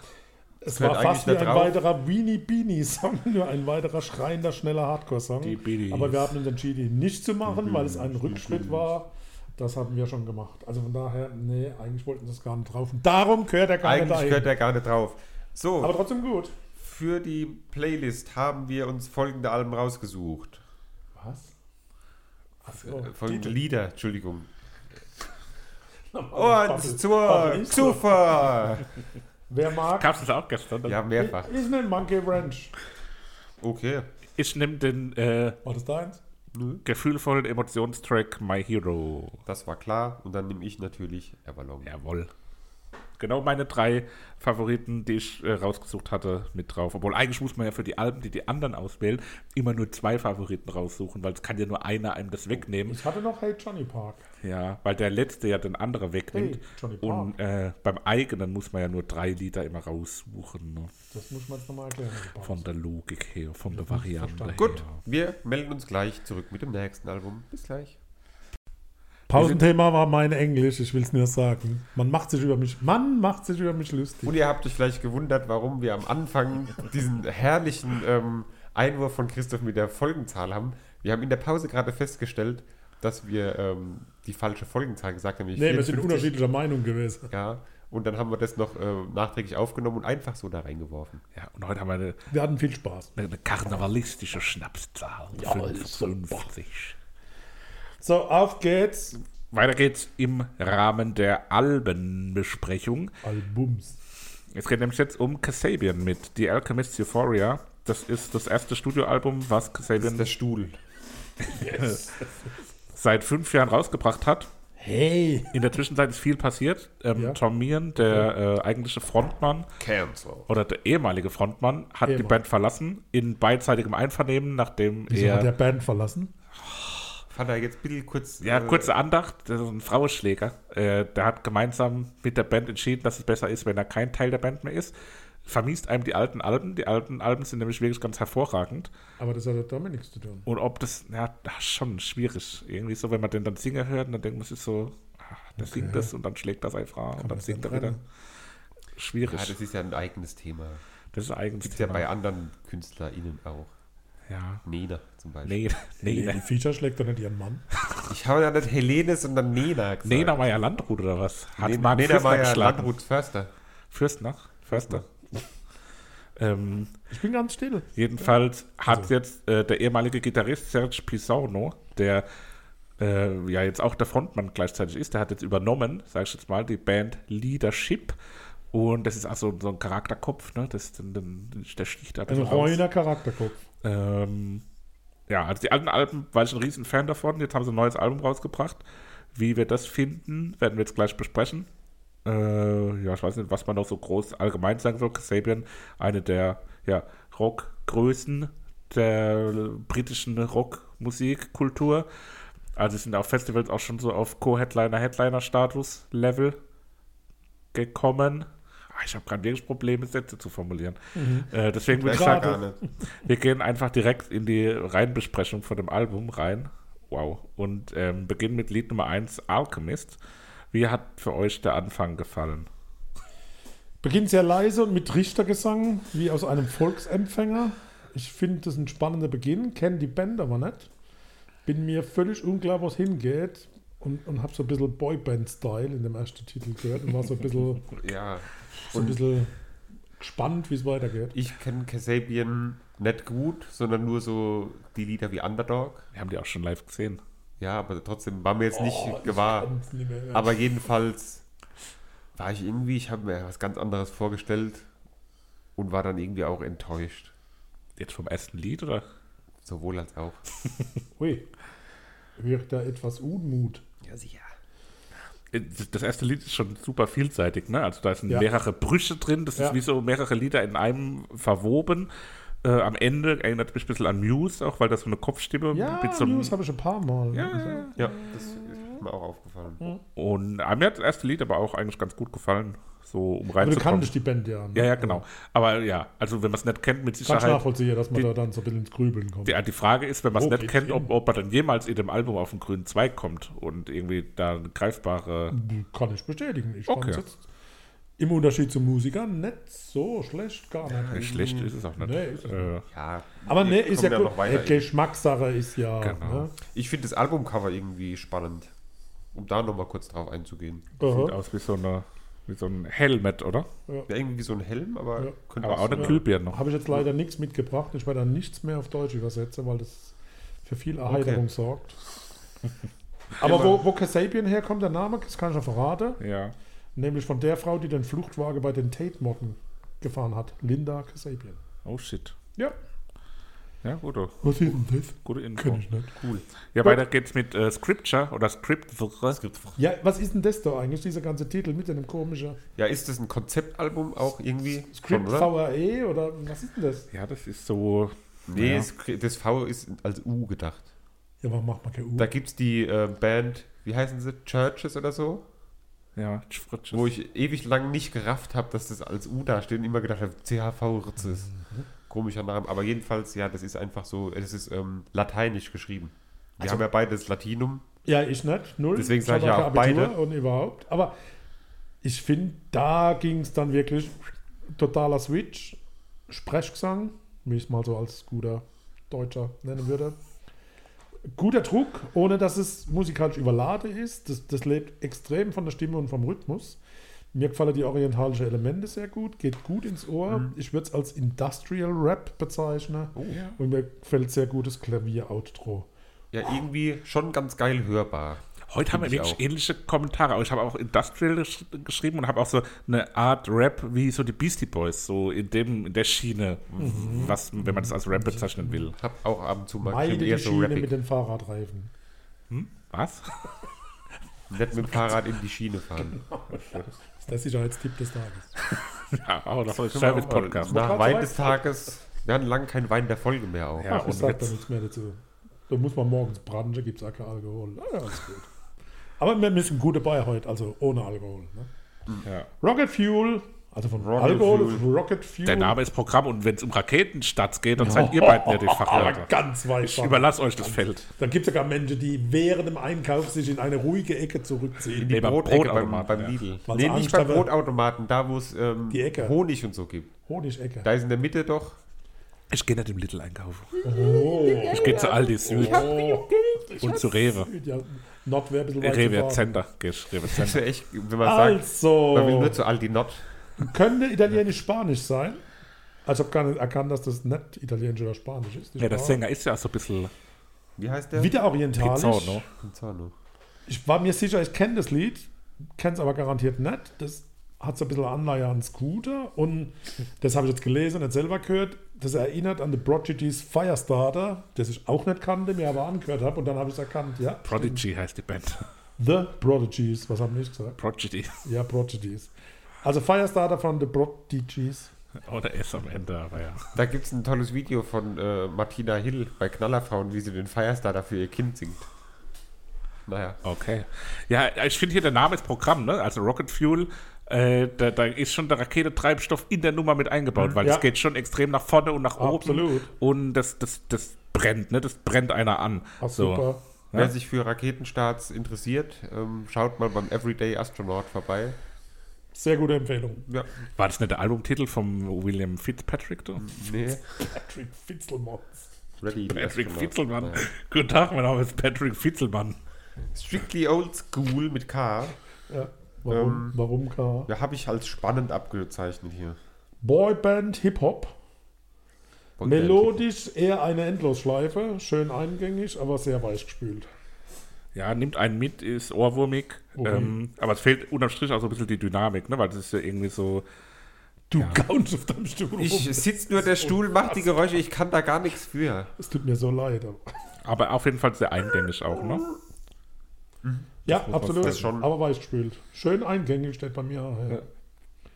es war fast wie eigentlich ein drauf. weiterer Weenie Beanie Song, nur ein weiterer schreiender, schneller Hardcore-Song. Die Beanies. Aber wir haben uns entschieden, ihn nicht zu machen, weil es ein Rückschritt war. Das haben wir schon gemacht. Also von daher, nee, eigentlich wollten sie es gar nicht drauf. Und darum gehört er gar nicht Eigentlich gehört er gar nicht drauf. So, aber trotzdem gut. für die Playlist haben wir uns folgende Alben rausgesucht. Was? Achso, Äh, folgende Lieder, Entschuldigung. Und zur so. Zufall. Wer mag, Gab es das auch gestern? Ja, mehrfach. ich, ich nenne Monkey Ranch. Okay. Ich nehme den äh, War das deins? gefühlvollen Emotionstrack My Hero. Das war klar. Und dann nehme ich natürlich Everlong. Jawohl. Genau meine drei Favoriten, die ich äh, rausgesucht hatte, mit drauf. Obwohl eigentlich muss man ja für die Alben, die die anderen auswählen, immer nur zwei Favoriten raussuchen, weil es kann ja nur einer einem das wegnehmen. Ich hatte noch Hey Johnny Park. Ja, weil der letzte ja den anderen wegnimmt. Hey, Johnny Park. Und äh, beim eigenen muss man ja nur drei Lieder immer raussuchen. Ne? Das muss man jetzt nochmal erklären. Von der Logik her, von der ich Variante her. Gut, wir melden uns gleich zurück mit dem nächsten Album. Bis gleich. Pausenthema war mein Englisch, ich will es nur sagen. Man macht sich über mich, man macht sich über mich lustig. Und ihr habt euch vielleicht gewundert, warum wir am Anfang diesen herrlichen ähm, Einwurf von Christoph mit der Folgenzahl haben. Wir haben in der Pause gerade festgestellt, dass wir ähm, die falsche Folgenzahl gesagt haben. nämlich Nee, wir sind 54. unterschiedlicher Meinung gewesen. Ja, und dann haben wir das noch äh, nachträglich aufgenommen und einfach so da reingeworfen. Ja, und heute haben wir eine, Wir hatten viel Spaß. eine karnevalistische Schnapszahl. Ja, 55. So, auf geht's. Weiter geht's im Rahmen der Albenbesprechung. Albums. Es geht nämlich jetzt um Kasabian mit The Alchemist Euphoria. Das ist das erste Studioalbum, was Das Kasabian ist der Stuhl. seit fünf Jahren rausgebracht hat. Hey. In der Zwischenzeit ist viel passiert. Ähm, Ja. Tom Meehan, der äh, eigentliche Frontmann Cancel. oder der ehemalige Frontmann, hat die Ehemann. Band verlassen in beidseitigem Einvernehmen, nachdem Wieso hat der er. Band verlassen? Vater, jetzt bitte kurz. Ja, äh, kurze Andacht, das ist ein Frauenschläger. Äh, der hat gemeinsam mit der Band entschieden, dass es besser ist, wenn er kein Teil der Band mehr ist. Vermiest einem die alten Alben. Die alten Alben sind nämlich wirklich ganz hervorragend. Aber das hat damit nichts zu tun. Und ob das, ja, das ist schon schwierig. Irgendwie so, wenn man den dann singen hört, und dann denkt man sich so, ah, der singt das und dann schlägt das einfach und dann singt er wieder. Schwierig. Ja, das ist ja ein eigenes Thema. das ist eigentlich. Gibt es ja bei anderen KünstlerInnen auch. Ja. Nena zum Beispiel. Nee, Nee, die. Feature schlägt doch nicht ihren Mann. Ich habe ja nicht Helene, sondern Nena gesagt. Nena Meyer Landrut oder was? Hat Nena, Nena war ja geschlagen. Landrut Förster. Fürstner? Förster. ähm, Ich bin ganz still. jedenfalls hat Also. jetzt äh, der ehemalige Gitarrist Serge Pisano, der äh, ja jetzt auch der Frontmann gleichzeitig ist, der hat jetzt übernommen, sag ich jetzt mal, die Band Leadership. Und das ist also so ein Charakterkopf, ne? Das, den, den, der sticht da Ein reiner Charakterkopf. Ähm, ja, also die alten Alben war ich ein riesen Fan davon. Jetzt haben sie ein neues Album rausgebracht. Wie wir das finden, werden wir jetzt gleich besprechen. Äh, ja, ich weiß nicht, was man noch so groß allgemein sagen soll. Kasabian, eine der ja, Rockgrößen der britischen Rockmusikkultur. Also sind auf Festivals auch schon so auf Co-Headliner, Headliner-Status-Level gekommen. Ah, Ich habe gerade wirklich Probleme, Sätze zu formulieren. Äh, deswegen würde ich sagen, wir gehen einfach direkt in die Reinbesprechung von dem Album rein. Wow. Und ähm, beginnen mit Lied Nummer 1, Alchemist. Wie hat für euch der Anfang gefallen? Beginnt sehr leise und mit Richtergesang, wie aus einem Volksempfänger. Ich finde das ein spannender Beginn, kenne die Band aber nicht. Bin mir völlig unklar, wo es hingeht. und, und habe so ein bisschen Boyband-Style in dem ersten Titel gehört und war so ein bisschen, Ja. So ein bisschen gespannt, wie es weitergeht. ich kenne Kasabian nicht gut, sondern nur so die Lieder wie Underdog. Wir haben die auch schon live gesehen. Ja, aber trotzdem war mir jetzt nicht Oh, ich gewahr. nicht mehr. Aber jedenfalls war ich irgendwie, ich habe mir was ganz anderes vorgestellt und war dann irgendwie auch enttäuscht. Jetzt vom ersten Lied, oder? Sowohl als auch. Ui, wirkt da etwas Unmut. Ja, sicher. Das erste Lied ist schon super vielseitig, ne? Also da sind Ja. mehrere Brüche drin, das Ja. ist wie so mehrere Lieder in einem verwoben. Äh, am Ende erinnert mich ein bisschen an Muse, auch weil das so eine Kopfstimme Ja, mit so einem, News habe ich ein paar Mal. Ja, ja, Ja, das ist mir auch aufgefallen. Und äh, mir hat das erste Lied aber auch eigentlich ganz gut gefallen, so um Aber du reinzukommen. kanntest die Band ja. ne? Ja, ja, genau. Aber ja, also wenn man es nicht kennt, mit Sicherheit. nachvollziehen, dass man Die- da dann so ein bisschen ins Grübeln kommt. Die, die Frage ist, wenn man es nicht kennt, hin? ob, ob man dann jemals in dem Album auf den grünen Zweig kommt und irgendwie da eine greifbare. Kann ich bestätigen. Ich Okay. jetzt im Unterschied zum Musiker nicht so schlecht, gar nicht. Schlecht ist es auch nicht. Nee, ist es äh, Ja, Aber wir ne, ist ja gut. noch weiter. Äh, Geschmackssache ist ja. Genau. Ne? Ich finde das Albumcover irgendwie spannend. Um da nochmal kurz drauf einzugehen. sieht Aha. aus wie so, eine, wie so ein Helmet, oder? Ja, irgendwie wie so ein Helm, aber Ja. könnte Aber auch eine Glühbirne noch. Habe ich jetzt leider nichts mitgebracht. Ich werde da nichts mehr auf Deutsch übersetzen, weil das für viel Erheiterung sorgt. Aber wo, wo Kasabian herkommt, der Name, das kann ich ja verraten. Ja. Nämlich von der Frau, die den Fluchtwagen bei den Tate-Motten gefahren hat. Linda Kasabian. Oh shit. Ja. Ja, gute, Was ist denn das? gute Info. Kenn ich nicht. cool. Ja, weiter geht's mit äh, Scripture oder Script. Ja, was ist denn das da eigentlich, dieser ganze Titel mit dem komischen Ja, ist das ein Konzeptalbum auch irgendwie? Script Schon, oder? VAE oder was ist denn das? Ja, das ist so. Nee, Ja. Das V ist als U gedacht. Ja, warum macht man kein U? Da gibt es die äh, Band, wie heißen sie? Churches oder so? Ja, Scripture. Wo ich ewig lang nicht gerafft habe, dass das als U da steht und immer gedacht habe, CHV Ritzes. Mhm. Komischer Name. Aber jedenfalls, ja, das ist einfach so, es ist ähm, lateinisch geschrieben. Wir Also- haben ja beide das Latinum. Ja, ich nicht. Null. Deswegen sag hab ich ja auch beide. Und überhaupt. Aber ich finde, da ging es dann wirklich totaler Switch. Sprechgesang, wie ich es mal so als guter Deutscher nennen würde. Guter Druck, ohne dass es musikalisch überladen ist. Das, das lebt extrem von der Stimme und vom Rhythmus. Mir gefallen die orientalischen Elemente sehr gut, geht gut ins Ohr. Mhm. Ich würde es als Industrial Rap bezeichnen. Oh. Und mir gefällt sehr gutes Klavier-Outro. Ja, irgendwie schon ganz geil hörbar. Heute haben wir ich wirklich auch. ähnliche Kommentare. Aber ich habe auch Industrial gesch geschrieben und habe auch so eine Art Rap wie so die Beastie Boys, so in, dem, in der Schiene, Mhm. was, wenn man das als Rap bezeichnen will. Hab auch ab und zu mal Meide die so Schiene rappig. mit den Fahrradreifen. Hm? Was? Nicht mit dem Fahrrad in die Schiene fahren. Das ist der Sicherheitstipp des Tages. ja, auch noch so ein Service-Podcast. Nach Wein des Tages. Wir hatten lange kein Wein der Folge mehr auch. Ja, Ach, ich und sag da jetzt- nichts mehr dazu. Da muss man morgens branchen, gibt es auch kein Alkohol. Ah, ja, alles gut. Aber wir müssen gut dabei heute, also ohne Alkohol. Ne? Ja. Rocket Fuel, also von Rocket Alkohol Fuel. ist Rocket Fuel. Der Name ist Programm und wenn es um Raketenstarts geht, dann seid ihr beiden ja die aber Fachleute. ganz weit Ich überlasse euch das Feld. Dann gibt es sogar Menschen, die während dem Einkauf sich in eine ruhige Ecke zurückziehen. Nee, beim Brotautomaten, beim ja. Lidl. Weil Nee, nicht beim Brotautomaten, da wo es ähm. Honig und so gibt. Honigecke. Da ist in der Mitte doch. Ich gehe nicht im Little einkaufen. Oh. Ich gehe zu Aldi Süd Oh. und zu Rewe. Ja, Nord wäre ein bisschen weit Rewe. Center. Ich Rewe Das Center. ist ja echt, wenn man sagt, Also, man will nur zu Aldi Not. Könnte Italienisch-Spanisch sein. Also ich habe gar nicht erkannt, dass das nicht Italienisch oder Spanisch ist. Ja, der. Sänger ist ja auch so ein bisschen Wie heißt der? Wieder orientalisch. Pizzono. Pinzano. Ich war mir sicher, ich kenne das Lied, kenne es aber garantiert nicht. Das hat so ein bisschen Anleihe an Scooter und das habe ich jetzt gelesen, nicht selber gehört. Das erinnert an The Prodigy's Firestarter, das ich auch nicht kannte, mir aber angehört habe und dann habe ich es erkannt, ja. Prodigy heißt die Band. The Prodigies, was haben die gesagt? Prodigy. Ja, Prodigies. Also Firestarter von The Prodigies. Oder S am Ende, aber ja. Da gibt es ein tolles Video von äh, Martina Hill bei Knallerfrauen, wie sie den Firestarter für ihr Kind singt. Naja. Okay. Ja, ich finde hier der Name ist Programm, ne? Also Rocket Fuel. Äh, da, da ist schon der Raketentreibstoff in der Nummer mit eingebaut, weil Ja. es geht schon extrem nach vorne und nach oben. Absolut. Und das, das, das brennt, ne? Das brennt einer an. Ach, so. super. Wer Ja. sich für Raketenstarts interessiert, ähm, schaut mal beim Everyday Astronaut vorbei. Sehr gute Empfehlung. Ja, War das nicht der Albumtitel von William Fitzpatrick? Du? nee. Patrick Fitzelmons. Ready. Patrick. Fitzelmann. Naja. Guten Tag, mein Name ist Patrick Fitzelmann. Strictly Old School mit K. Ja. Warum, Ähm, warum K? Ja, habe ich als spannend abgezeichnet hier. Boyband Hip-Hop. Melodisch eher eine Endlosschleife. Schön eingängig, aber sehr weich gespült. Ja, nimmt einen mit, ist ohrwurmig. Oh. Ähm, aber es fehlt unterm Strich auch so ein bisschen die Dynamik, ne? weil das ist ja irgendwie so. Du gaunst auf deinem Stuhl rum. Ich sitze nur, der Stuhl macht die Geräusche, ich kann da gar nichts für. Es tut mir so leid. Aber. Aber auf jeden Fall sehr eingängig auch, ne? Ja, absolut. Aber weich gespült. Schön eingängig steht bei mir. Ja.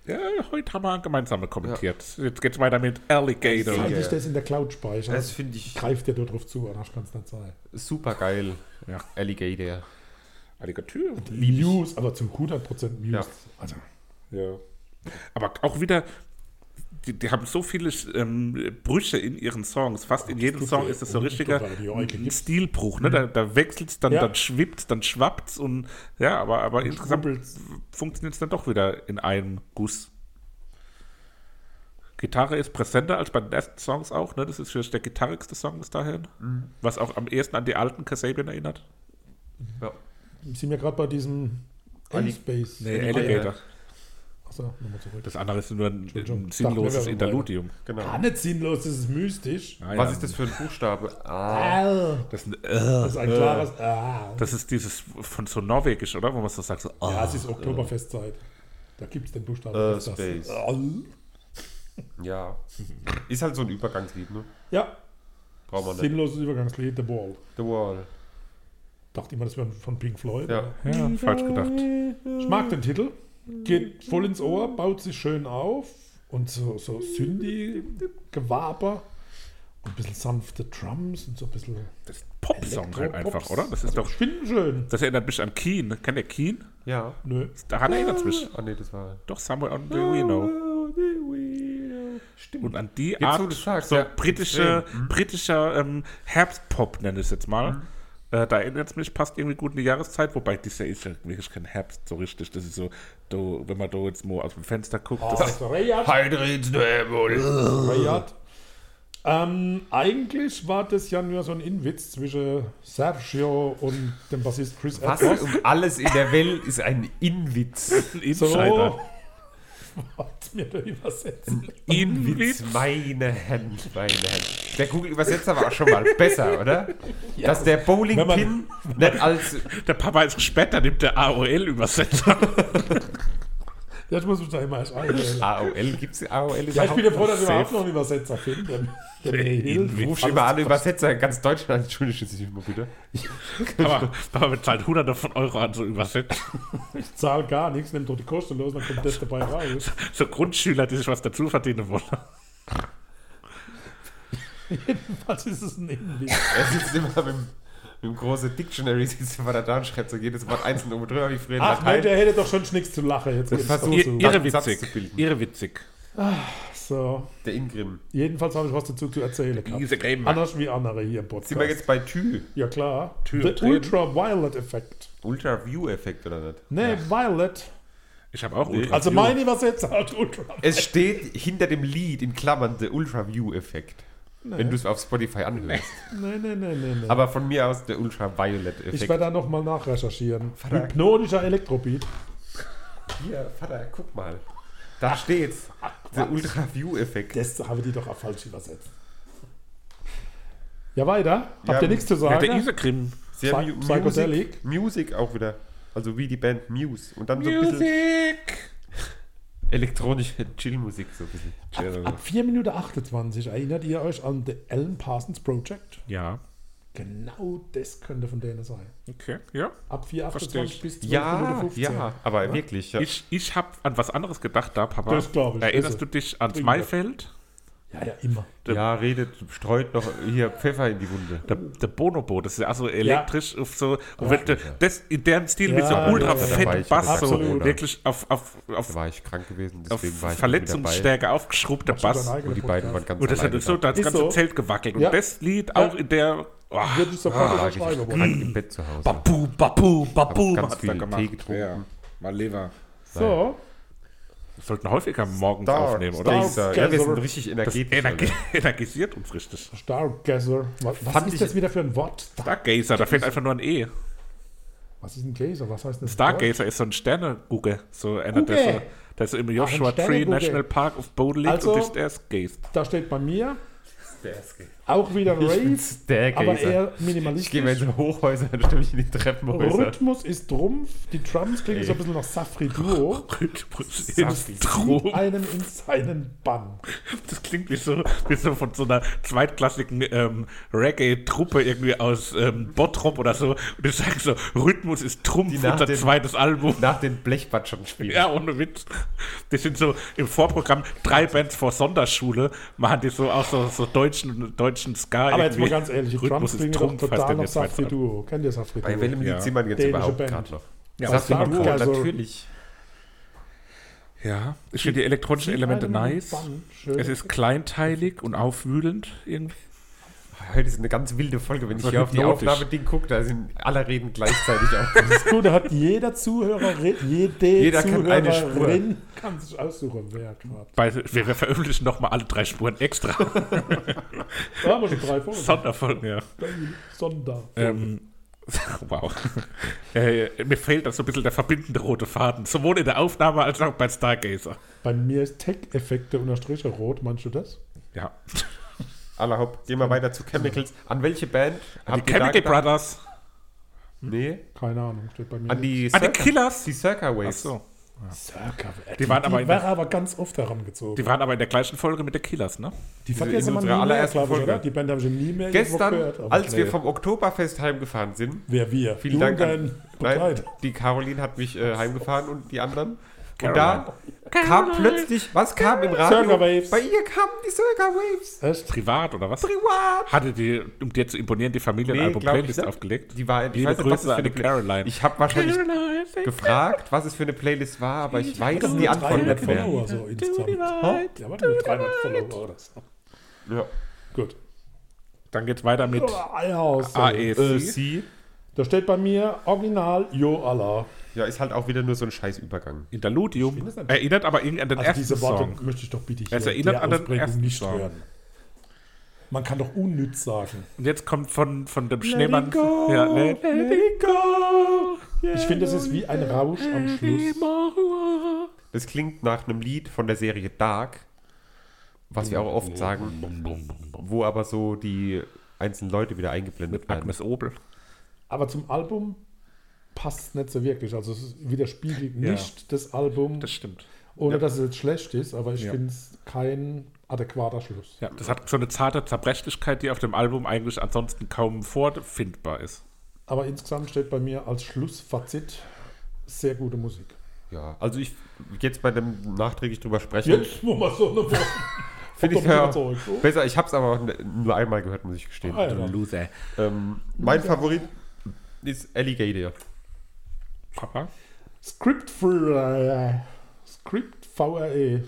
Ja, heute haben wir gemeinsam kommentiert. Jetzt geht's weiter mit Alligator. Alligator. Eigentlich das in der Cloud speichern. Das finde ich Greift dort drauf zu, anders kann es nicht sein. super geil. Ja. Alligator. Alligator. Muse, aber zum 100% Muse. Ja. Also, Ja. Aber auch wieder, die, die haben so viele ähm, Brüche in ihren Songs. Fast in jedem Song ist das so Und richtiger ein gibt. Stilbruch. Ne? Da, da wechselt es, dann, Ja. dann schwippt dann schwappt und ja, aber, aber insgesamt rubbelt's. funktioniert es dann doch wieder in einem Guss. Gitarre ist präsenter als bei den ersten Songs auch. Ne? Das ist vielleicht der gitarrigste Song bis dahin. Mhm. Was auch am ehesten an die alten Kasabian erinnert. Ja. sind wir gerade bei diesem A-Space. Nee, Ja, Alligator. Achso, nochmal zurück. Das andere ist nur ein, ein sinnloses Interludium. Genau. Gar nicht sinnlos, das ist mystisch. Ah, Was ja. ist das für ein Buchstabe? Ah. Ah, Das ist, ein, das ist ein klares Ah. das ist dieses von so norwegisch, oder? Wo man so sagt, so, ah. Ja, es ist Oktoberfestzeit. Da gibt es den Buchstaben. Äh. Space. Ah. Ja. Ist halt so ein Übergangslied, ne? Ja, Brauchen wir nicht. sinnloses Übergangslied, The Wall. The Wall. Dachte immer, das wäre von Pink Floyd. Ja. ja, falsch gedacht. Ich mag den Titel. Geht voll ins Ohr, baut sich schön auf und so, so Synthi-Gewaber und ein bisschen sanfte Drums und so ein bisschen. Das ist ein Popsong halt einfach, oder? Das ist doch, Ich finde ihn schön. das erinnert mich an Keen. Kennt ihr Keen? Ja. Nö. Daran erinnert es mich. Ah, nee, das war. Doch, Somewhere on the Reno. Stimmt. Und an die Jetzt, Art, du sagst, so ja, britische, extrem. Mhm. britischer ähm, Herbstpop, nenne ich es jetzt mal. Äh, da erinnert es mich, passt irgendwie gut in die Jahreszeit, wobei dieses Jahr ist ja wirklich kein Herbst so richtig. Das ist so, do, wenn man da jetzt mal aus dem Fenster guckt, das ist. Ähm, eigentlich war das ja nur so ein Inwitz zwischen Sergio und dem Bassist Chris Was Edwards. um alles in der Welt ist ein Inwitz. ein Insider. So. Hat mir da übersetzen. Inwitz, meine Herren, meine Herren. Der Google-Übersetzer war auch schon mal besser, oder? Dass der Bowling-Pin nicht als Der Papa ist gesperrt, dann nimmt der AOL-Übersetzer. Das muss ich da immer erst einwählen. AOL gibt es AOL Ja, ich bin ja froh, dass Safe. überhaupt noch einen Übersetzer finde. Der, der mir hilft. Ich rufe immer alle Übersetzer in ganz Deutschland. Entschuldigen Sie sich mal bitte. Papa, Papa bezahlt hunderte von Euro an so übersetzt. Ich zahle gar nichts, nehme doch die Kosten los, dann kommt das dabei raus. So Grundschüler, die sich was dazu verdienen wollen. Was ist es ein Inwitz? Er sitzt immer mit dem, mit dem großen Dictionary, sitzt immer da und schreibt so jedes Wort einzeln oben drüber, wie früher Ach nee, Latein. der hätte doch schon nichts zu lachen. Jetzt Das versucht- so. Ihr- irre Satz witzig. zu bilden. Irre witzig. so. Der Ingrim. Jedenfalls habe ich was dazu zu erzählen. gehabt. Diese Game. Anders wie andere hier im Podcast. Sind wir jetzt bei Tü? ja klar. The drehen. Ultraviolet-Effekt. Ultra-View-Effekt oder nicht? Nee, Violet. Ich habe auch Ultra. Also mein Übersetzer hat Ultraviolet. Es steht hinter dem Lied in Klammern der Ultra-View-Effekt. Wenn du es auf Spotify anhörst. Nee, nee, nee, nee, nee. Aber von mir aus der Ich Ultraviolet-Effekt. werde da nochmal nachrecherchieren. Vater. Hypnotischer Elektrobeat. Hier, Vater, guck mal. Da steht's. Der Ultra-View-Effekt. Das habe die doch auch falsch übersetzt. Ja, weiter. Ja, Habt ihr nichts zu ja, sagen? der Isegrim. Sehr Psy-. Music, Music auch wieder. Also wie die Band Muse. Und dann so ein bisschen Musik. Elektronische Chill-Musik. So ein bisschen. Ab 4 Minuten 28 erinnert ihr euch an The Alan Parsons Project? Ja, Genau das könnte von denen sein. okay, ja. Ab 4, Versteh 28 ich. bis 12 Ja, Minuten 15. ja, aber wirklich. Ja. Ich, ich habe an was anderes gedacht da, Papa. Das glaub ich. Erinnerst Also, du dich ans. Maifeld? Ja, ja, immer. ja, redet, streut noch hier Pfeffer in die Wunde. Der, der Bonobo, das ist ja also elektrisch auf so, und wenn du, das in deren Stil Ja, mit so ja, ultra ja, da ich Bass, so wirklich auf, auf, Da auf, war ich krank gewesen, deswegen war ich Verletzungsstärke aufgeschrubbter Bass. Und die beiden waren ganz Und das hat so da. das ganze so. Zelt gewackelt. Und Ja. das Lied auch in der. Oh, Würde ich sofort Ah, ich unterschreiben. krank im Bett zu Hause. Babu, Babu, Babu. Hab ganz viel da gemacht. Tee getrunken. Ja, mal Lever. So, sollten häufiger morgens Dark aufnehmen, oder? Star-. Ja, wir sind richtig energetisch. energi energisiert uns richtig. Stargazer. Was, was ist ich- das wieder für ein Wort? Star Stargazer, da fehlt einfach nur ein E. Was ist ein Gazer? Was heißt das? Stargazer ist so ein Sternegucker. So einer, der, so, der so im Joshua Tree Sternegucker. National Park auf Boden liegt Also- und ist der Gaze. Da steht bei mir Auch wieder der aber eher Ich gehe mal in minimalistisch. so Hochhäuser, dann stimme ich in die Treppenhäuser. Rhythmus ist Trumpf, die Drums klingen so ein bisschen nach Safri Duo. Rhythmus ist Strom. Einem in seinen Bann. Das klingt wie so, wie so von so einer zweitklassigen ähm, Reggae-Truppe irgendwie aus ähm, Bottrop oder so. Und die sagen so, Rhythmus ist Trumpf, unser dem- zweites Album. Nach den Blechbatschern spielen. Ja, ohne Witz. Die sind so im Vorprogramm drei Bands vor Sonderschule, machen die so auch so, so deutschen, deutschen Ska. Aber jetzt mal ganz ehrlich, Drums klingen doch total nach Safri. Duo. Kennt ihr Safri Bei Duo? welchem Lied Ja. sieht man jetzt überhaupt gerade noch? Ja, Safri Duo, also- natürlich. Ja, ich finde die elektronischen Elemente nice. Es ist kleinteilig und aufwühlend irgendwie. Heute ist eine ganz wilde Folge, wenn ich hier auf die. Aufnahmeding gucke, da sind alle reden gleichzeitig auch. Das Gute hat jeder Zuhörer, jede Jeder kann eine Zuhörerin kann sich aussuchen, wer gerade. Bei, wir, wir veröffentlichen nochmal alle drei Spuren extra. Da haben wir schon drei Folgen. Sonderfolgen, ja. Sonder. Ähm, wow. äh, mir fehlt da so ein bisschen der verbindende rote Faden. Sowohl in der Aufnahme als auch bei Stargazer. Bei mir ist Tech-Effekte unterstriche rot. Meinst du das? Ja. Allerhaupt, gehen wir weiter zu Chemicals. An welche Band Die ihr da Chemical gedacht? Brothers. Nee, Keine Ahnung, steht bei mir. an die, Ah, die Circa- Killers. die Circa Ach Waves. so. Circa. Die waren aber in wäre der- aber ganz oft herangezogen. Die waren aber in der gleichen Folge mit der Killers, ne? Die vergessen man nie mehr, glaube ich, Folge. oder? Die Band habe ich nie mehr Gestern, gehört. aber- als wir nee. vom Oktoberfest heimgefahren sind, Wer wir? vielen du Dank und an nein, die Caroline hat mich äh, heimgefahren und die anderen. Caroline. Und da kam plötzlich, was kam im Radio? Circa Waves. Bei ihr kamen die Circa Waves. Echt? Privat oder was? Privat. Hatte die, um dir zu imponieren, die Nee, Familienalbum-Playlist ich, aufgelegt? Die war, ich Liebe weiß nicht, was es für eine die Caroline. Ich habe wahrscheinlich gefragt, was es für eine Playlist war, aber ich weiß die Antwort 300 nicht mehr. Follower so insgesamt. Ja, aber nur 300 Follower oder so. Ja. Gut. Dann geht's weiter mit. AEC. Da steht bei mir Original Jo Allah. Ja, ist halt auch wieder nur so ein scheiß Übergang. Interludium. Erinnert aber irgendwie an den Also ersten diese Worte Song. möchte ich doch bitte hier Es erinnert an den ersten nicht Song. hören. Man kann doch unnütz sagen. Und jetzt kommt von, von dem Schneemann. go. Ja, let, Let it go. Ich finde, das ist wie ein Rausch am Schluss. Das klingt nach einem Lied von der Serie Dark, was wir auch oft sagen, wo aber so die einzelnen Leute wieder eingeblendet mit werden. Agnes Obel. Aber zum Album passt nicht so wirklich. Also es widerspiegelt Ja. nicht das Album, Das stimmt. ohne ja. dass es jetzt schlecht ist, aber ich Ja. finde es kein adäquater Schluss. Ja, das hat so eine zarte Zerbrechlichkeit, die auf dem Album eigentlich ansonsten kaum vorfindbar ist. Aber insgesamt steht bei mir als Schlussfazit sehr gute Musik. Ja, also ich jetzt bei dem nachträglich drüber sprechen, Jetzt, wo man so eine Woche. finde ich ja besser. Ich habe es aber nur einmal gehört, muss ich gestehen. Ah, ja. Loser. Ähm, mein Favorit ist Alligator. Papa? Script für Script VRE.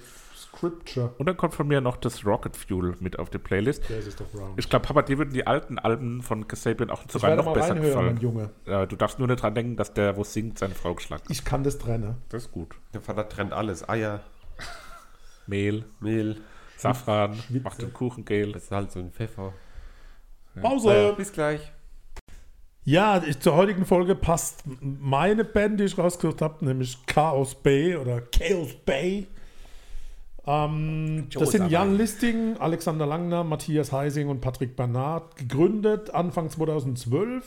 Scripture. Und dann kommt von mir noch das Rocket Fuel mit auf die Playlist. Der ist doch round. Ich glaube, Papa, dir würden die alten Alben von Kasabian auch sogar noch mal besser reinhören, mein gefallen. Junge. Ja, du darfst nur nicht dran denken, dass der, wo singt, seine Frau geschlagen hat. Ich kann das trennen. Das ist gut. Der Vater trennt alles. Eier, Mehl, Mehl, Safran, macht den Kuchen gel. Salz und Pfeffer. Pause! Bis gleich. Ja, ich, zur heutigen Folge passt meine Band, die ich rausgesucht habe, nämlich Chaos Bay oder Chaos Bay. Ähm, das sind Jan Listing, Alexander Langner, Matthias Heising und Patrick Bernard. Gegründet Anfang 2012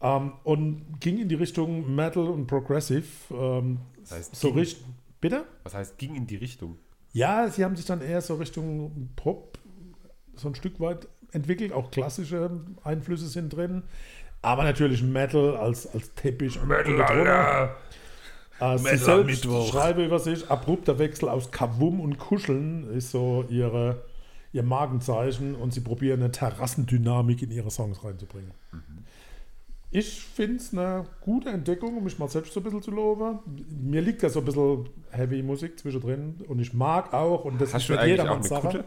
ähm, und ging in die Richtung Metal und Progressive. Ähm, Das heißt, so ging- richtig. Bitte? Was heißt, ging in die Richtung? Ja, sie haben sich dann eher so Richtung Pop so ein Stück weit entwickelt. Auch klassische Einflüsse sind drin. Aber natürlich Metal als, als Teppich. und drunter. Äh, sie Metal selbst Mittwoch. schreibe über sich, abrupter Wechsel aus Kavum und Kuscheln ist so ihre, ihr Markenzeichen und sie probieren eine Terrassendynamik in ihre Songs reinzubringen. Ich finde es eine gute Entdeckung, um mich mal selbst so ein bisschen zu loben. Mir liegt ja so ein bisschen Heavy-Musik zwischendrin und ich mag auch, und das Hast ist du auch jedermanns Sache. Kutte?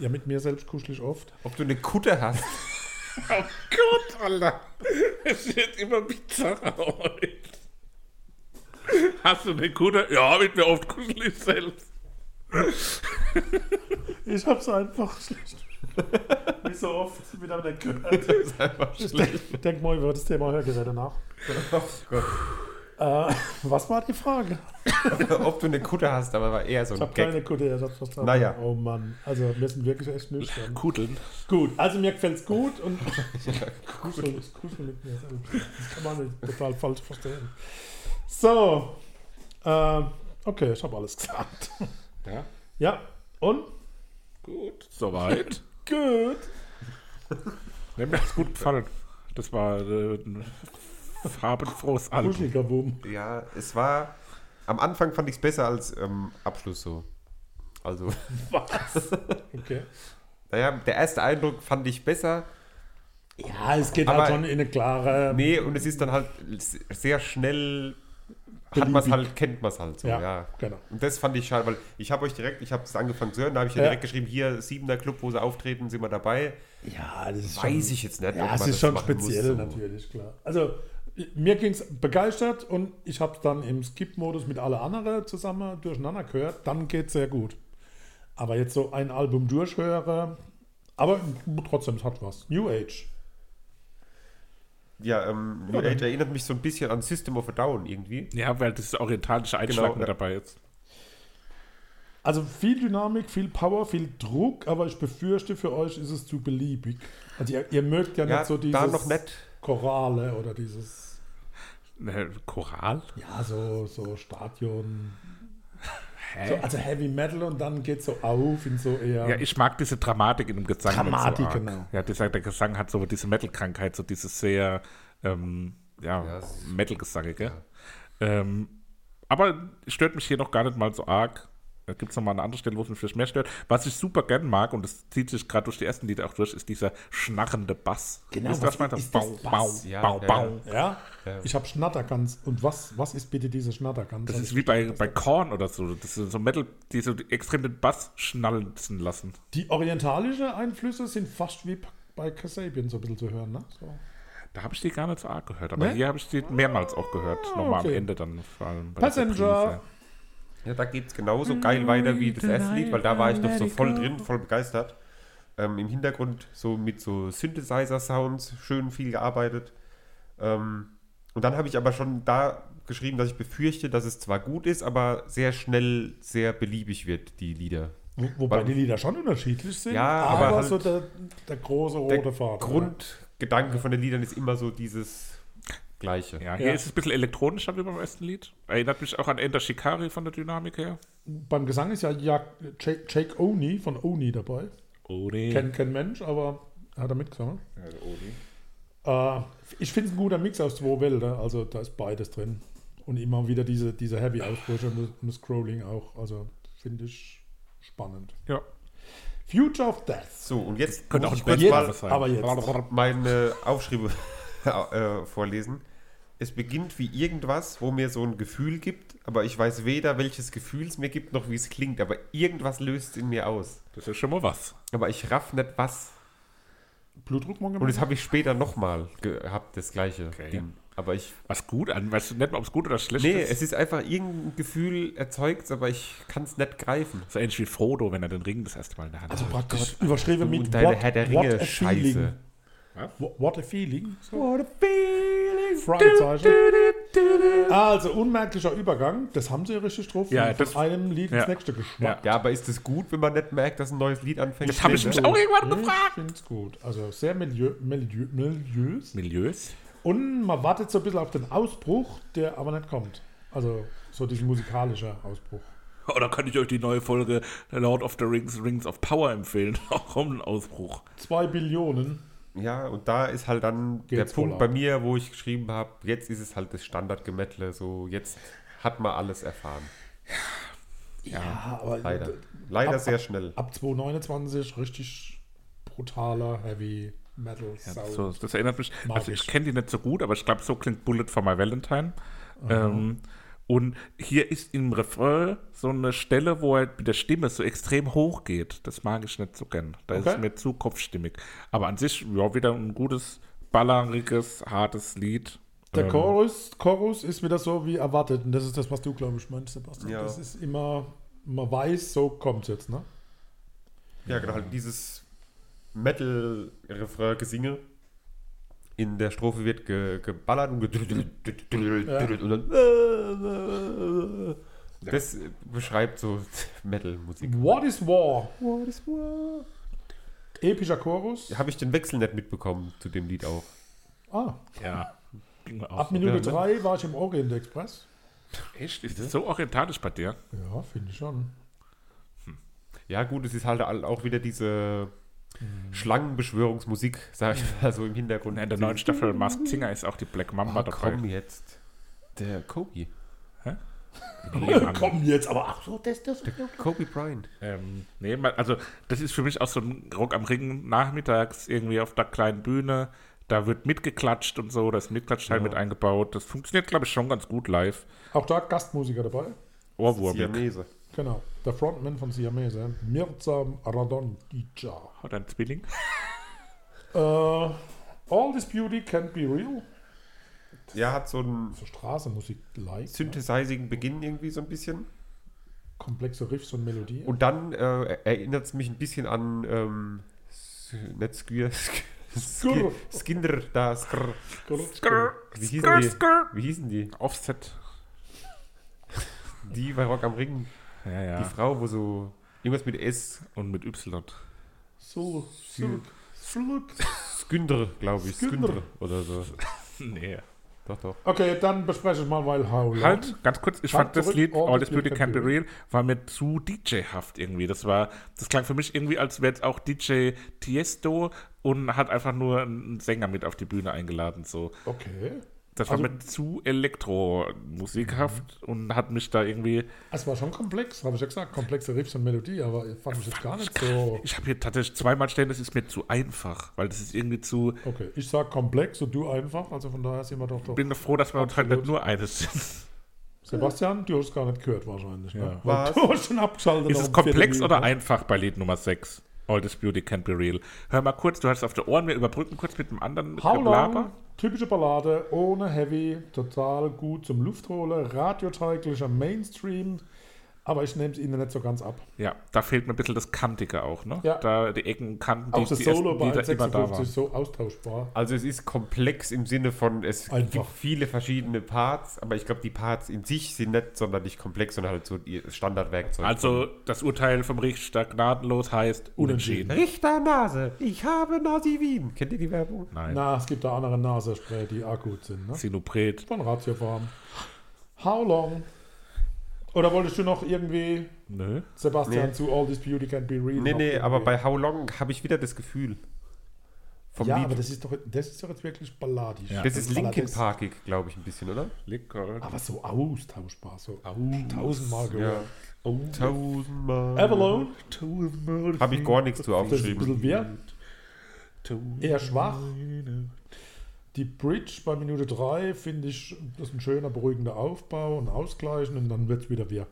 Ja, mit mir selbst kuschel ich oft. Ob du eine Kutte hast? Oh Gott, Alter. Es wird immer bizarrer heute. Hast du eine gute? Ja, mit mir oft kuschel ich selbst. Ich hab's einfach schlecht. Wie so oft wieder nicht gehört. Das ist einfach Ich schlecht. denk, denk mal über das Thema Hörgeräte nach. Oh Gott. Äh, was war die Frage? Ob du eine Kutte hast, aber war eher so Ich ein habe Gag. keine gute Ersatzverstanden. Naja. Oh Mann. Also wir sind wirklich echt nüchtern. Kudeln. Gut, also mir gefällt es gut und Kuschel, ich kuschel mit mir. Das kann man nicht total falsch verstehen. So, äh, okay, ich habe alles gesagt. Ja. Ja, und? Gut. Soweit. Gut. Mir hat's gut gefallen. Das war äh, farbenfrohes Album. Ja, es war. Am Anfang fand ich es besser als ähm, Abschluss so. Also, Was? Okay. naja, der erste Eindruck fand ich besser. Ja, es geht Aber- halt schon in eine klare. Nee, und es ist dann halt sehr schnell. Hat man es halt, kennt man es halt so, ja, ja. genau. Und das fand ich schade, weil ich habe euch direkt, ich habe es angefangen zu hören, da habe ich ja direkt geschrieben, hier, Siebener Club, wo sie auftreten, sind wir dabei. Ja, das ist Weiß ich jetzt nicht, Ja, ob es ist das schon speziell muss, so. natürlich, klar. Also mir ging es begeistert und ich habe es dann im Skip-Modus mit alle anderen zusammen durcheinander gehört. Dann geht es sehr gut. Aber jetzt so ein Album durchhöre, aber trotzdem, es hat was. New Age. Ja, ähm, New Ja, Age erinnert mich so ein bisschen an System of a Down irgendwie. Ja, weil das orientalische Einschlag Genau, mit ja. dabei ist. Also viel Dynamik, viel Power, viel Druck, aber ich befürchte, für euch ist es zu beliebig. Also ihr, ihr mögt ja, Ja, nicht so dieses da noch nicht. Chorale oder dieses, Ne, Choral? ja, so, so Stadion. Hä? So, also Heavy Metal und dann geht so auf in so eher. Ja, ich mag diese Dramatik in dem Gesang. Dramatik, so genau. Ja, dieser, der Gesang hat so diese Metal-Krankheit, so dieses sehr, ähm, ja, Ja, es ist- Metal-Gesangige. Ähm, aber stört mich hier noch gar nicht mal so arg. Da gibt es nochmal eine andere Stelle, wo es mich vielleicht mehr stört. Was ich super gern mag, und das zieht sich gerade durch die ersten Lieder auch durch, ist dieser schnarrende Bass. Genau, Wisst ihr, was ist Bau, das bau, Bass? Ja, bau, ja, bau. Ja, Ja. ich habe Schnattergans. Und was, was ist bitte diese Schnattergans? Das ist wie bei, bei Korn oder so. Das ist so Metal, die so extrem den Bass schnalzen lassen. Die orientalische Einflüsse sind fast wie bei Kasabian so ein bisschen zu hören, ne? So. Da habe ich die gar nicht so arg gehört, aber Ne? hier habe ich die mehrmals auch gehört. Nochmal am okay. Ende dann vor allem. bei der Passenger. Ja, da geht es genauso geil weiter wie das erste Lied, weil da war ich noch so voll drin, voll begeistert. Ähm, Im Hintergrund so mit so Synthesizer-Sounds schön viel gearbeitet. Ähm, und dann habe ich aber schon da geschrieben, dass ich befürchte, dass es zwar gut ist, aber sehr schnell sehr beliebig wird, die Lieder. Wo, wobei Weil- die Lieder schon unterschiedlich sind, Ja, aber, aber halt so der, der große rote Der Faden. Grundgedanke von den Liedern ist immer so dieses Gleiche. Ja, hier Ja. ist es ein bisschen elektronischer wie beim ersten Lied. Erinnert mich auch an Enter Shikari von der Dynamik her. Beim Gesang ist ja Jak- Jake, Jake Oni von Oni dabei. Nee. Kennt kein Mensch, aber hat er mitgesungen. Äh, ich finde es ein guter Mix aus zwei Welten. Also da ist beides drin. Und immer wieder diese, diese Heavy-Ausbrüche und, das- und das Scrolling auch. Also finde ich spannend. Ja. Future of Death. So, und jetzt Könnte auch ein ich kurz mal sein. aber jetzt. meine Aufschriebe äh, vorlesen. Es beginnt wie irgendwas, wo mir so ein Gefühl gibt, aber ich weiß weder, welches Gefühl es mir gibt, noch wie es klingt. Aber irgendwas löst es in mir aus. Das ist schon mal was. Aber ich raff nicht was. Blutdruck morgen Und das habe ich später nochmal gehabt, das gleiche Okay. Ding. Aber ich. Was gut an. Weißt du nicht mal, ob es gut oder schlecht Nee, ist? es ist einfach irgendein Gefühl erzeugt, aber ich kann es nicht greifen. so ähnlich wie Frodo, wenn er den Ring das erste Mal in der Hand Also hat. praktisch überschrieben mit und deine what, Herr der Ringe Scheiße. What, a feeling. So. What a feeling. Fragezeichen. Also, unmerklicher Übergang. Das haben sie ja richtig drauf. Ja, von das- einem Lied ja. ins nächste geschmackt. Ja, aber ist es gut, wenn man nicht merkt, dass ein neues Lied anfängt? Das habe ich mich auch irgendwann Ich gefragt. finde es gut. Also sehr milieu, milieu, miliös. Milieus. Und man wartet so ein bisschen auf den Ausbruch, der aber nicht kommt. Also so diesen musikalischen Ausbruch. Oder kann ich euch die neue Folge Lord of the Rings, Rings of Power empfehlen? Auch kommt ein Ausbruch. Zwei Billionen. Ja, und da ist halt dann Geht's der Punkt bei ab. mir, wo ich geschrieben habe, jetzt ist es halt das Standardgemettle, so jetzt hat man alles erfahren. Ja, aber Leider. Leider Ab- sehr schnell. ab 2029 richtig brutaler Heavy Metal Ja, Sound. so, das erinnert mich, also ich ich. kenne die nicht so gut, aber ich glaube, so klingt Bullet for My Valentine. Ähm, und hier ist im Refrain so eine Stelle, wo er mit der Stimme so extrem hoch geht. Das mag ich nicht so gern. Da ist Okay. es mir zu kopfstimmig. Aber an sich, ja, wieder ein gutes, balleriges, hartes Lied. Der Ähm, Chorus, Chorus ist wieder so wie erwartet. Und das ist das, was du, glaube ich, meinst, Sebastian. Ja. Das ist immer, man weiß, so kommt es jetzt, ne? Ja, genau, halt dieses Metal-Refrain-Gesinge. In der Strophe wird ge geballert und gedrückt und dann. Das beschreibt so Metal-Musik. What is War? What is war? Epischer Chorus. Habe ich den Wechsel nicht mitbekommen zu dem Lied auch. Ah, Ja. Ab. Minute Ja, 3 war ich im Orient Express. Echt? Ist das so orientalisch bei dir? Ja, finde ich schon. Ja, gut, es ist halt auch wieder diese Schlangenbeschwörungsmusik, sag ich mal so im Hintergrund. In der neuen Staffel Masked Singer ist auch die Black Mamba Ah, dabei. komm jetzt. Der Kobe. Nee, Mann. Komm jetzt, aber ach so, das, das. Kobe Bryant. Ähm, nee, also das ist für mich auch so ein Rock am Ring nachmittags irgendwie auf der kleinen Bühne. Da wird mitgeklatscht und so, das Mitklatschteil mit eingebaut. Das funktioniert, glaube ich, schon ganz gut live. Auch da Gastmusiker dabei. Ohrwurm. Siamese. Genau. Der Frontman von Siamese, Mirza Radonjica. Hat ein Zwilling. Äh, All this beauty can't be real. Ja, hat so einen So Straßenmusik-like. synthesizing Beginn irgendwie so ein bisschen. Komplexe Riffs und Melodien. Und dann äh, erinnert es mich ein bisschen an ähm, nicht Skir, Skrr. Skinder, da Skr. Wie hießen die? Wie hießen die? Offset. Die bei Rock am Ring. Ja, ja. Die Frau, wo so irgendwas mit S. Und mit Y. So, so, Slug. Skünder, glaube ich. Skünder. Oder so. Nee. Doch, doch. Okay, dann bespreche ich mal, weil How Long. Halt, ganz kurz, ich Halt fand das Lied All All This Beauty Can't Be Real war mir zu DJ-haft irgendwie. Das war, das klang für mich irgendwie, als wäre jetzt auch DJ Tiesto und hat einfach nur einen Sänger mit auf die Bühne eingeladen. So. Okay. Das Also- war mir zu Elektromusikhaft und hat mich da irgendwie. Es war schon komplex, habe ich ja gesagt. Komplexe Riffs und Melodie, aber fand ich jetzt gar nicht so. Ich habe hier tatsächlich zweimal stehen, das ist mir zu einfach, weil das ist irgendwie zu. Okay, ich sag komplex und du einfach, also von daher sind wir doch doch. Ich bin doch froh, dass wir uns halt Absolut. nicht nur eines sind. Sebastian, du hast gar nicht gehört wahrscheinlich. Ne? Ja. Was? Du hast schon abgeschaltet. Ist es komplex oder einfach bei Lied Nummer 6? All This Beauty Can't Be Real. Hör mal kurz, du hast es auf der Ohren, wir überbrücken kurz mit einem anderen How. Long, typische Ballade, ohne Heavy, total gut zum Luftholen, radioteiglicher Mainstream, aber ich nehme es ihnen nicht so ganz ab. Ja, da fehlt mir ein bisschen das Kantige auch, ne? Ja. Da die Ecken und Kanten, die, Auch das die Solo ersten immer da 56 waren. so austauschbar. Also es ist komplex im Sinne von, es Einfach. gibt viele verschiedene Parts, aber ich glaube, die Parts in sich sind nicht sonderlich komplex, sondern halt so ihr Standardwerkzeug. Also das Urteil vom Richter gnadenlos heißt Unentschieden. Richter Nase, ich habe Nasi Wien. Kennt ihr die Werbung? Nein, Na, es gibt da andere Nasenspray, die auch gut sind. Ne? Sinupret. Von Ratiofarm. How long? Oder wolltest du noch irgendwie, Nö. Sebastian, Nee. zu All This Beauty Can't Be Real? Nee, nee, aber bei How Long habe ich wieder das Gefühl. Vom Ja, Lied. aber das ist, doch, das ist doch jetzt wirklich balladisch. Ja. das ist Linkin. Parkig, glaube ich, ein bisschen, oder? Licker. Aber so austauschbar, so tausendmal Ja. gehört. Oh. Tausendmal. Avalone, Habe ich gar nichts zu das ist ein aufgeschrieben. bisschen wir. Eher schwach. Die Bridge bei Minute 3 finde ich, das ist ein schöner, beruhigender Aufbau und Ausgleichen und dann wird es wieder wir.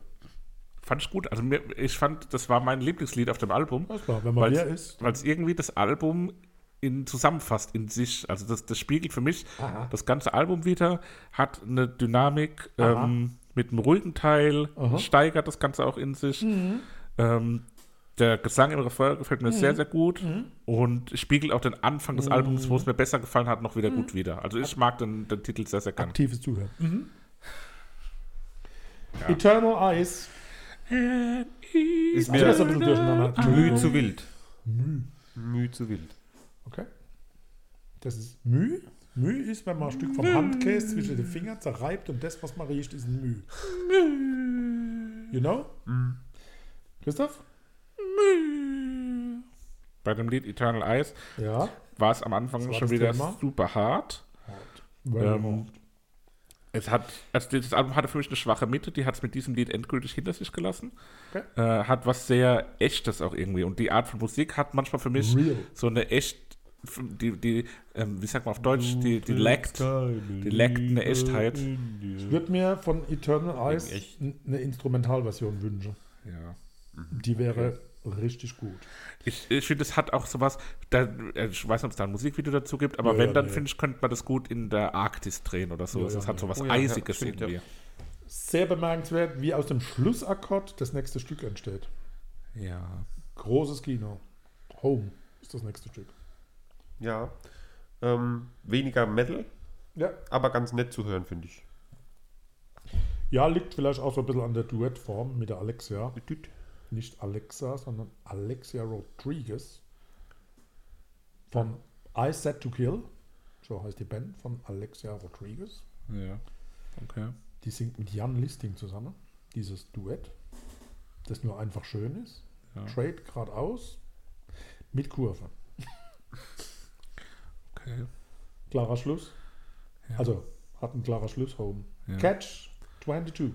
Fand ich gut. Also mir, ich fand, das war mein Lieblingslied auf dem Album. Alles klar, wenn man wir ist. Weil es irgendwie das Album in, zusammenfasst in sich. Also das, das spiegelt für mich Aha. das ganze Album wieder, hat eine Dynamik ähm, mit einem ruhigen Teil, Aha. Mhm. steigert das Ganze auch in sich. Ähm, der Gesang im Refrain gefällt mir sehr, sehr gut Mhm. und spiegelt auch den Anfang des Albums, wo es mir besser gefallen hat, noch wieder Mhm. gut wieder. Also ich mag den, den Titel sehr, sehr gern. Aktives Zuhören. Mhm. Eternal Eyes. Ist Also das ein mir bisschen durcheinander. Mühe zu wild. Müh. Mühe zu wild. Okay. Das ist Müh. Müh ist, wenn man ein Stück vom Handkäse zwischen den Fingern zerreibt und das, was man riecht, ist ein Müh. You know? Christoph? Bei dem Lied Eternal Eyes Ja. war es am Anfang schon wieder Thema. super hart. Ähm. Es hat, also das Album hatte für mich eine schwache Mitte, die hat es mit diesem Lied endgültig hinter sich gelassen. Okay. Äh, hat was sehr Echtes auch irgendwie. Und die Art von Musik hat manchmal für mich Real. so eine echt, die, die ähm, wie sagt man auf Deutsch, die, die lackt, die lackt eine Echtheit. Ich würde mir von Eternal Eyes eine Instrumentalversion wünschen. Ja. Die wäre richtig gut. Ich, ich finde, es hat auch sowas, da, äh, ich weiß nicht, ob es da ein Musikvideo dazu gibt, aber Ja, wenn, ja, dann nee. finde ich, könnte man das gut in der Arktis drehen oder so. Ja, Also es ja, hat sowas Oh ja, ja, Eisiges stimmt, ja. irgendwie. Sehr bemerkenswert, wie aus dem Schlussakkord das nächste Stück entsteht. Ja. Großes Kino. Home. ist das nächste Stück. Ja. Ähm, weniger Metal, Ja. aber ganz nett zu hören, finde ich. Ja, liegt vielleicht auch so ein bisschen an der Duettform mit der Alexia. Düt. Nicht Alexa, sondern Alexia Rodriguez. Von I Set to Kill. So heißt die Band von Alexia Rodriguez. Ja. Okay. Die singt mit Jan Listing zusammen. Dieses Duett. Das nur einfach schön ist. Ja. Trade geradeaus. Mit Kurve. okay. Klarer Schluss. Ja. Also hat ein klarer Schluss. Home. Ja. Catch 22.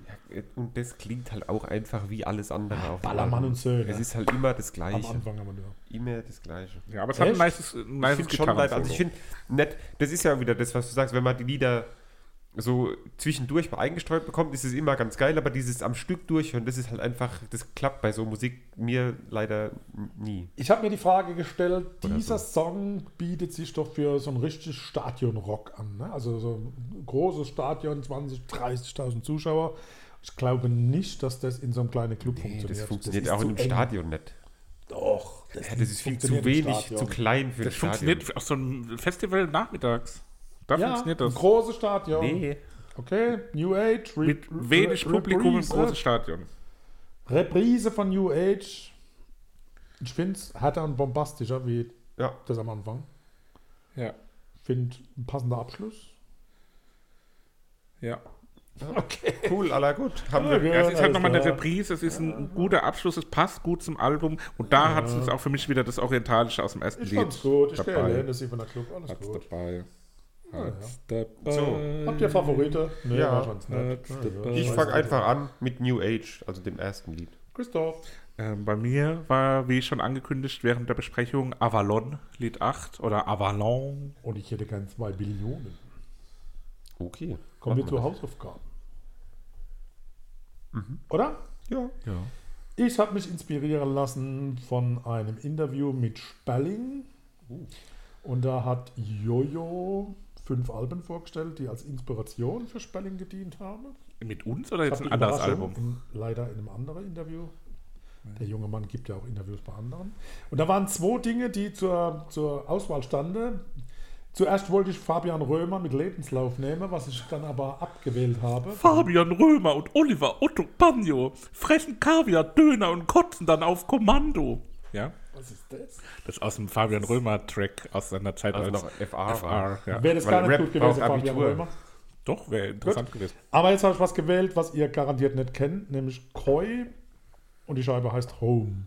Und das klingt halt auch einfach wie alles andere auf dem Ballermann und Söhne. Es ist halt immer das Am Gleiche. Anfang haben wir nur. Immer das Gleiche. Ja, aber es hat ein Echt? nices, ein Ich nices finde schon. Also ich finde nett, das ist ja wieder das, was du sagst, wenn man die Lieder so zwischendurch mal eingestreut bekommt, ist es immer ganz geil, aber dieses am Stück durchhören, das ist halt einfach, das klappt bei so Musik mir leider nie. Ich habe mir die Frage gestellt, Oder dieser so. Song bietet sich doch für so ein richtig Stadion-Rock an. Ne? Also so ein großes Stadion, 20.000, 30.000 Zuschauer. Ich glaube nicht, dass das in so einem kleinen Club Nee, funktioniert. das funktioniert ist auch in einem. Stadion nicht. Doch. Ja, das ist viel zu funktioniert im wenig, Stadion. zu klein für Das ein Stadion. funktioniert auf so einem Festival nachmittags. Da Ja, funktioniert ein das. großes Stadion. Nee. Okay, New Age. Re Mit wenig Re- Publikum im großen Stadion. Reprise von New Age. Ich finde es härter und bombastischer wie Ja, das am Anfang. Ja. Finde ein passender Abschluss. Ja. Okay. cool, aller gut. Haben Ja, wir, gut. Ja, es ist halt nochmal eine. Reprise, es ist ein, ein guter Abschluss, es passt gut zum Album und da hat es auch für mich wieder das Orientalische aus dem ersten Ich Lied gut. Ich dabei. allein, das ist von der Club. Alles Hat's gut. dabei. Ja, Hat's dabei. So. Habt ihr Favorite? Nee, Ja. Ja, ja. ich fange einfach an mit New Age, also dem ersten Lied. Christoph. Ähm, bei mir war, wie schon angekündigt, während der Besprechung Avalon, Lied 8 oder Avalon. Und ich hätte gern zwei Billionen. Okay. Kommen wir zur das. Hausaufgabe. Oder? Ja. Ja. Ich habe mich inspirieren lassen von einem Interview mit Spelling. Und da hat Jojo fünf Alben vorgestellt, die als Inspiration für Spelling gedient haben. Mit uns oder jetzt ein anderes Album? In, leider in einem anderen Interview. Der junge Mann gibt ja auch Interviews bei anderen. Und da waren zwei Dinge, die zur, zur Auswahl standen. Zuerst wollte ich Fabian Römer mit Lebenslauf nehmen, was ich dann aber abgewählt habe. Fabian Römer und Oliver Otto Bagno fressen Kaviar, Döner und kotzen dann auf Kommando. Ja, Was ist das? das ist aus dem Fabian Römer-Track aus seiner Zeit Also als noch FA. FR. Ja. Wäre das Weil gar nicht Rap gut gewesen, Fabian Abitur. Römer. Doch, wäre interessant gewesen. Aber jetzt habe ich was gewählt, was ihr garantiert nicht kennt, nämlich Koi. Und die Scheibe heißt Home.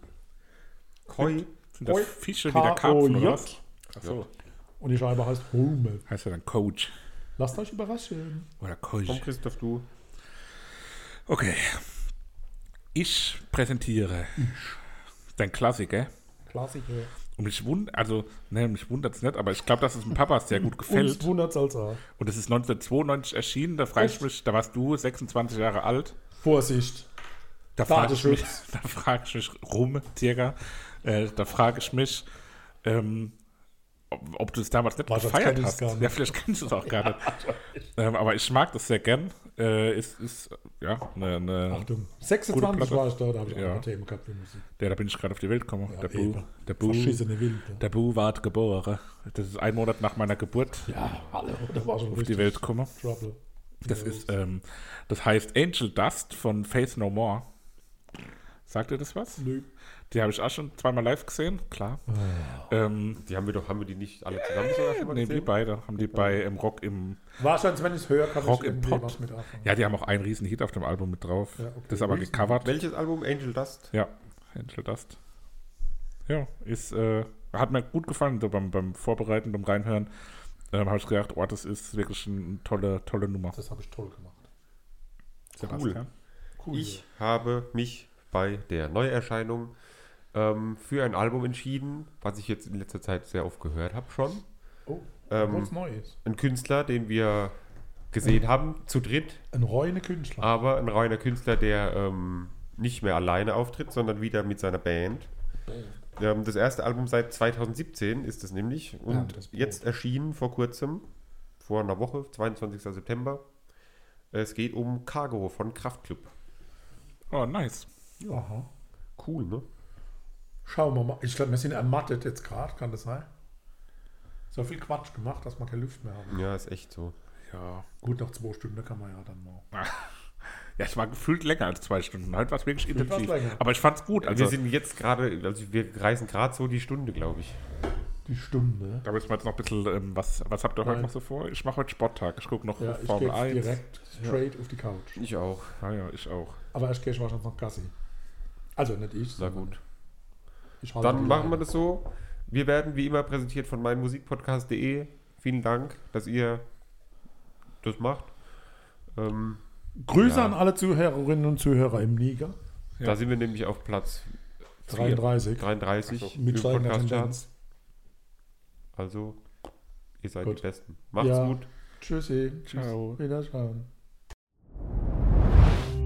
Koi. Sind das Koi, Fische wie der Karpfen oder was? Achso, Und die Scheibe heißt Home. heißt ja dann Coach Lasst euch überraschen. oder Komm, Coach. Christoph, du. Okay. Ich präsentiere dein Klassiker. Klassiker. Und mich wundert, also, ne, mich wundert es nicht, aber ich glaube, dass es dem Papa sehr gut Uns gefällt. wundert es als auch. Und es ist 1992 erschienen, da frage ich mich, da warst du 26 Jahre alt. Vorsicht. Da frage ich, mich, da frage ich mich rum, circa, äh, da frage ich mich, ähm, ob, ob du es damals nicht Wahrscheinlich gefeiert hast. gar nicht. Ja, vielleicht kennst du es auch gar nicht. ähm, aber ich mag das sehr gern. Äh, ist, ist, ja, eine, eine, Achtung. Gute 26 Platte. war ich da, da habe ich Ja. andere Themen gehabt Musik. der, da bin ich gerade auf die Welt gekommen. Ja, der, Bu, der, Bu, Wilde. der Bu ward geboren. Das ist ein Monat nach meiner Geburt Ja, hallo. Da war schon auf die Welt gekommen. Trouble. Das Ja, ist, ähm, das heißt Angel Dust von Faith No More. Sagt ihr das was? Nö. Die habe ich auch schon zweimal live gesehen, klar. Ähm, Die haben wir doch, haben wir die nicht alle zusammen sogar schon mal nee, die beide haben die bei im Rock im Wahrscheinlich, wenn ich es höre, kann Rock ich im Pott. was mit anfangen. Ja, die haben auch einen riesen Hit auf dem Album mit drauf. Ja, okay. Das ist aber Riesen- gecovert. Welches Album? Angel Dust? Ja, Angel Dust. Ja, ist, äh, hat mir gut gefallen, so beim, beim Vorbereiten, beim Reinhören. Ähm, habe ich gedacht, oh, das ist wirklich eine tolle, tolle Nummer. Das habe ich toll gemacht. Sebastian. Cool. Ich habe mich bei der Neuerscheinung ähm, für ein Album entschieden, was ich jetzt in letzter Zeit sehr oft gehört habe schon. oh, Ähm, was Neues. Ein Künstler, den wir gesehen haben, zu dritt, Ein reine Künstler. aber ein reiner Künstler, der ähm, nicht mehr alleine auftritt, sondern wieder mit seiner Band. Ähm, das erste Album seit 2017 ist es nämlich und Ja, jetzt erschienen vor kurzem, vor einer Woche, 22. September. Es geht um Cargo von Kraftklub. Oh, nice. Aha. Cool, ne? Schauen wir mal. Ich glaube, wir sind ermattet jetzt gerade, kann das sein? So viel Quatsch gemacht, dass wir keine Luft mehr haben. Ja, ist echt so. Ja. Gut, nach zwei Stunden kann man ja dann mal. Ja, es war gefühlt länger als zwei Stunden. Heute war es wirklich Gefühlt intensiv. Aber ich fand's gut. Also, wir sind jetzt gerade, also wir reißen gerade so die Stunde, glaube ich. Die Stunde. da müssen wir jetzt noch ein bisschen, ähm, was, was habt ihr heute Nein. noch so vor? Ich mache heute Sporttag. Ich gucke noch Ja, ich Formel gehe 1. direkt straight auf die Couch. Ich auch. Ah ja, ich auch. Aber erst gehe ich wahrscheinlich noch Gassi. Also nicht ich. Na sondern gut. Dann machen wir das so. Wir werden wie immer präsentiert von meinmusikpodcast.de. Vielen Dank, dass ihr das macht. Ähm, Grüße Ja. an alle Zuhörerinnen und Zuhörer im Niger. Ja. Da sind wir nämlich auf Platz 33. 33 Ach so, Mit Podcast-Charts. Also, ihr seid Gut. die Besten. Macht's Ja. gut. Tschüssi. Ciao. Wiederschauen.